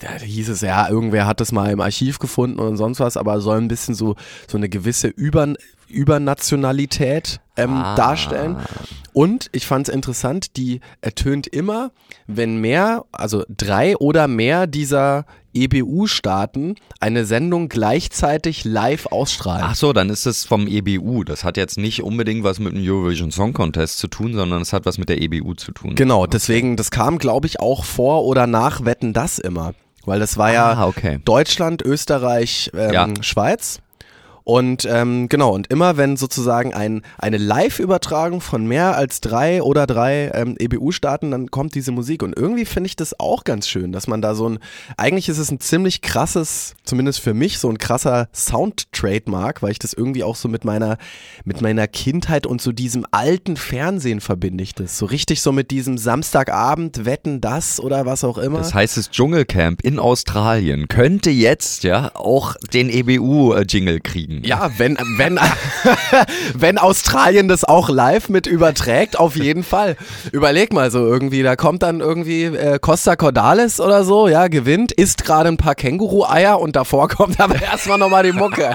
da hieß es ja, irgendwer hat das mal im Archiv gefunden und sonst was, aber soll ein bisschen so, so eine gewisse Über, Übernationalität ähm, Ah. darstellen. Und ich fand es interessant, die ertönt immer, wenn mehr, also drei oder mehr dieser EBU-Staaten eine Sendung gleichzeitig live ausstrahlen. Ach so, dann ist es vom EBU. Das hat jetzt nicht unbedingt was mit dem Eurovision Song Contest zu tun, sondern es hat was mit der EBU zu tun. Genau, deswegen, das kam, glaube ich, auch vor oder nach Wetten das immer. Weil das war ja Ah, okay. Deutschland, Österreich, ähm, Ja. Schweiz. Und ähm, genau, und immer wenn sozusagen ein, eine Live-Übertragung von mehr als drei oder drei ähm, EBU-Staaten, dann kommt diese Musik. Und irgendwie finde ich das auch ganz schön, dass man da so ein, eigentlich ist es ein ziemlich krasses, zumindest für mich, so ein krasser Sound-Trademark, weil ich das irgendwie auch so mit meiner, mit meiner Kindheit und so diesem alten Fernsehen verbinde ich das. So richtig so mit diesem Samstagabend, Wetten das oder was auch immer. Das heißt, das Dschungelcamp in Australien könnte jetzt ja auch den EBU-Jingle kriegen. Ja, wenn, wenn, wenn Australien das auch live mit überträgt, auf jeden Fall. Überleg mal so irgendwie, da kommt dann irgendwie äh, Costa Cordalis oder so, ja, gewinnt, isst gerade ein paar Känguru-Eier und davor kommt aber erstmal nochmal die Mucke.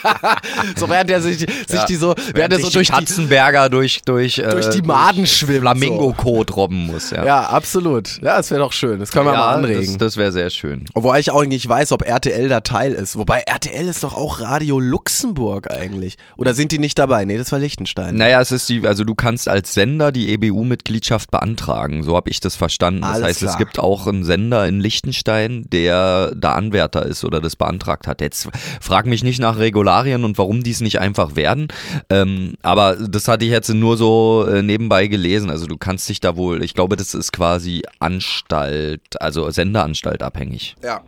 so während er sich, sich Ja. die so, während er so durch die Katzenberger durch, durch, äh, durch die Maden schwimmt. Flamingo-Code robben muss. Ja, Ja, absolut. Ja, das wäre doch schön. Das können wir mal anregen. Das, das wäre sehr schön. Wobei ich auch nicht weiß, ob RTL da Teil ist. Wobei RTL ist doch auch Radio Luxemburg eigentlich. Oder sind die nicht dabei? Nee, das war Liechtenstein. Naja, es ist die, also du kannst als Sender die EBU-Mitgliedschaft beantragen. So habe ich das verstanden. Das Alles heißt, klar. es gibt auch einen Sender in Liechtenstein, der da Anwärter ist oder das beantragt hat. Jetzt frag mich nicht nach Regularien und warum die es nicht einfach werden. Ähm, aber das hatte ich jetzt nur so äh, nebenbei gelesen. Also du kannst dich da wohl, ich glaube, das ist quasi Anstalt, also Senderanstalt abhängig. Ja.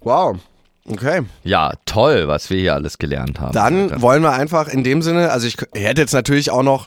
Wow. Okay. Ja, toll, was wir hier alles gelernt haben. Dann wollen wir einfach in dem Sinne, also ich, hätte jetzt natürlich auch noch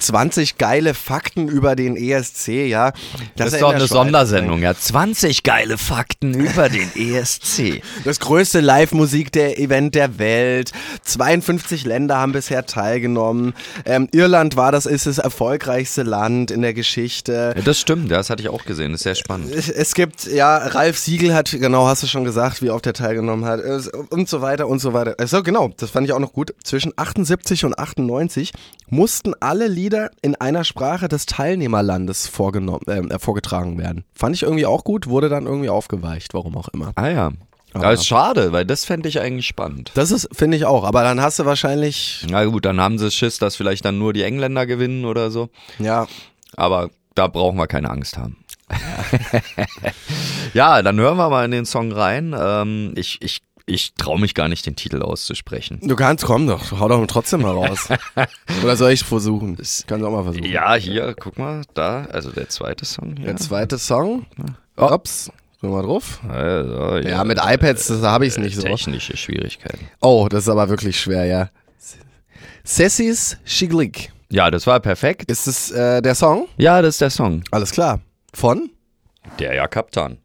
20 geile Fakten über den ESC, ja. das ist er doch eine Schweiz Sondersendung, ja. 20 geile Fakten über den ESC. Das größte Live-Musik der Welt. 52 Länder haben bisher teilgenommen. Ähm, Irland war das ist das erfolgreichste Land in der Geschichte. Ja, das stimmt, ja, das hatte ich auch gesehen, das ist sehr spannend. Es, es gibt, ja, Ralf Siegel hat, genau, hast du schon gesagt, wie oft er teilgenommen hat es- und so weiter und so weiter. Also genau, das fand ich auch noch gut. Zwischen 78 und 98 mussten alle Lieder in einer Sprache des Teilnehmerlandes vorgenommen, äh, vorgetragen werden. Fand ich irgendwie auch gut, wurde dann irgendwie aufgeweicht, warum auch immer. Ah ja. Aber- Aber ist schade, weil das fände ich eigentlich spannend. Das ist, finde ich auch, aber dann hast du wahrscheinlich, Na gut, dann haben sie Schiss, dass vielleicht dann nur die Engländer gewinnen oder so. ja, Aber da brauchen wir keine Angst haben. ja, dann hören wir mal in den Song rein. Ähm, ich ich, ich traue mich gar nicht, den Titel auszusprechen. du kannst, komm doch, hau doch trotzdem mal raus. Oder soll ich versuchen? Kannst auch mal versuchen. Ja, hier, guck mal, da, also der zweite Song hier. Der zweite Song. Ups, gehen wir mal drauf. Also, Ja, mit iPads, das habe ich nicht so. Technische Schwierigkeiten. Oh, das ist aber wirklich schwer, ja. Sessis Schiglik. Ja, das war perfekt. Ist es äh, der Song? Ja, das ist der Song. Alles klar. Von? Der ja Kaptan.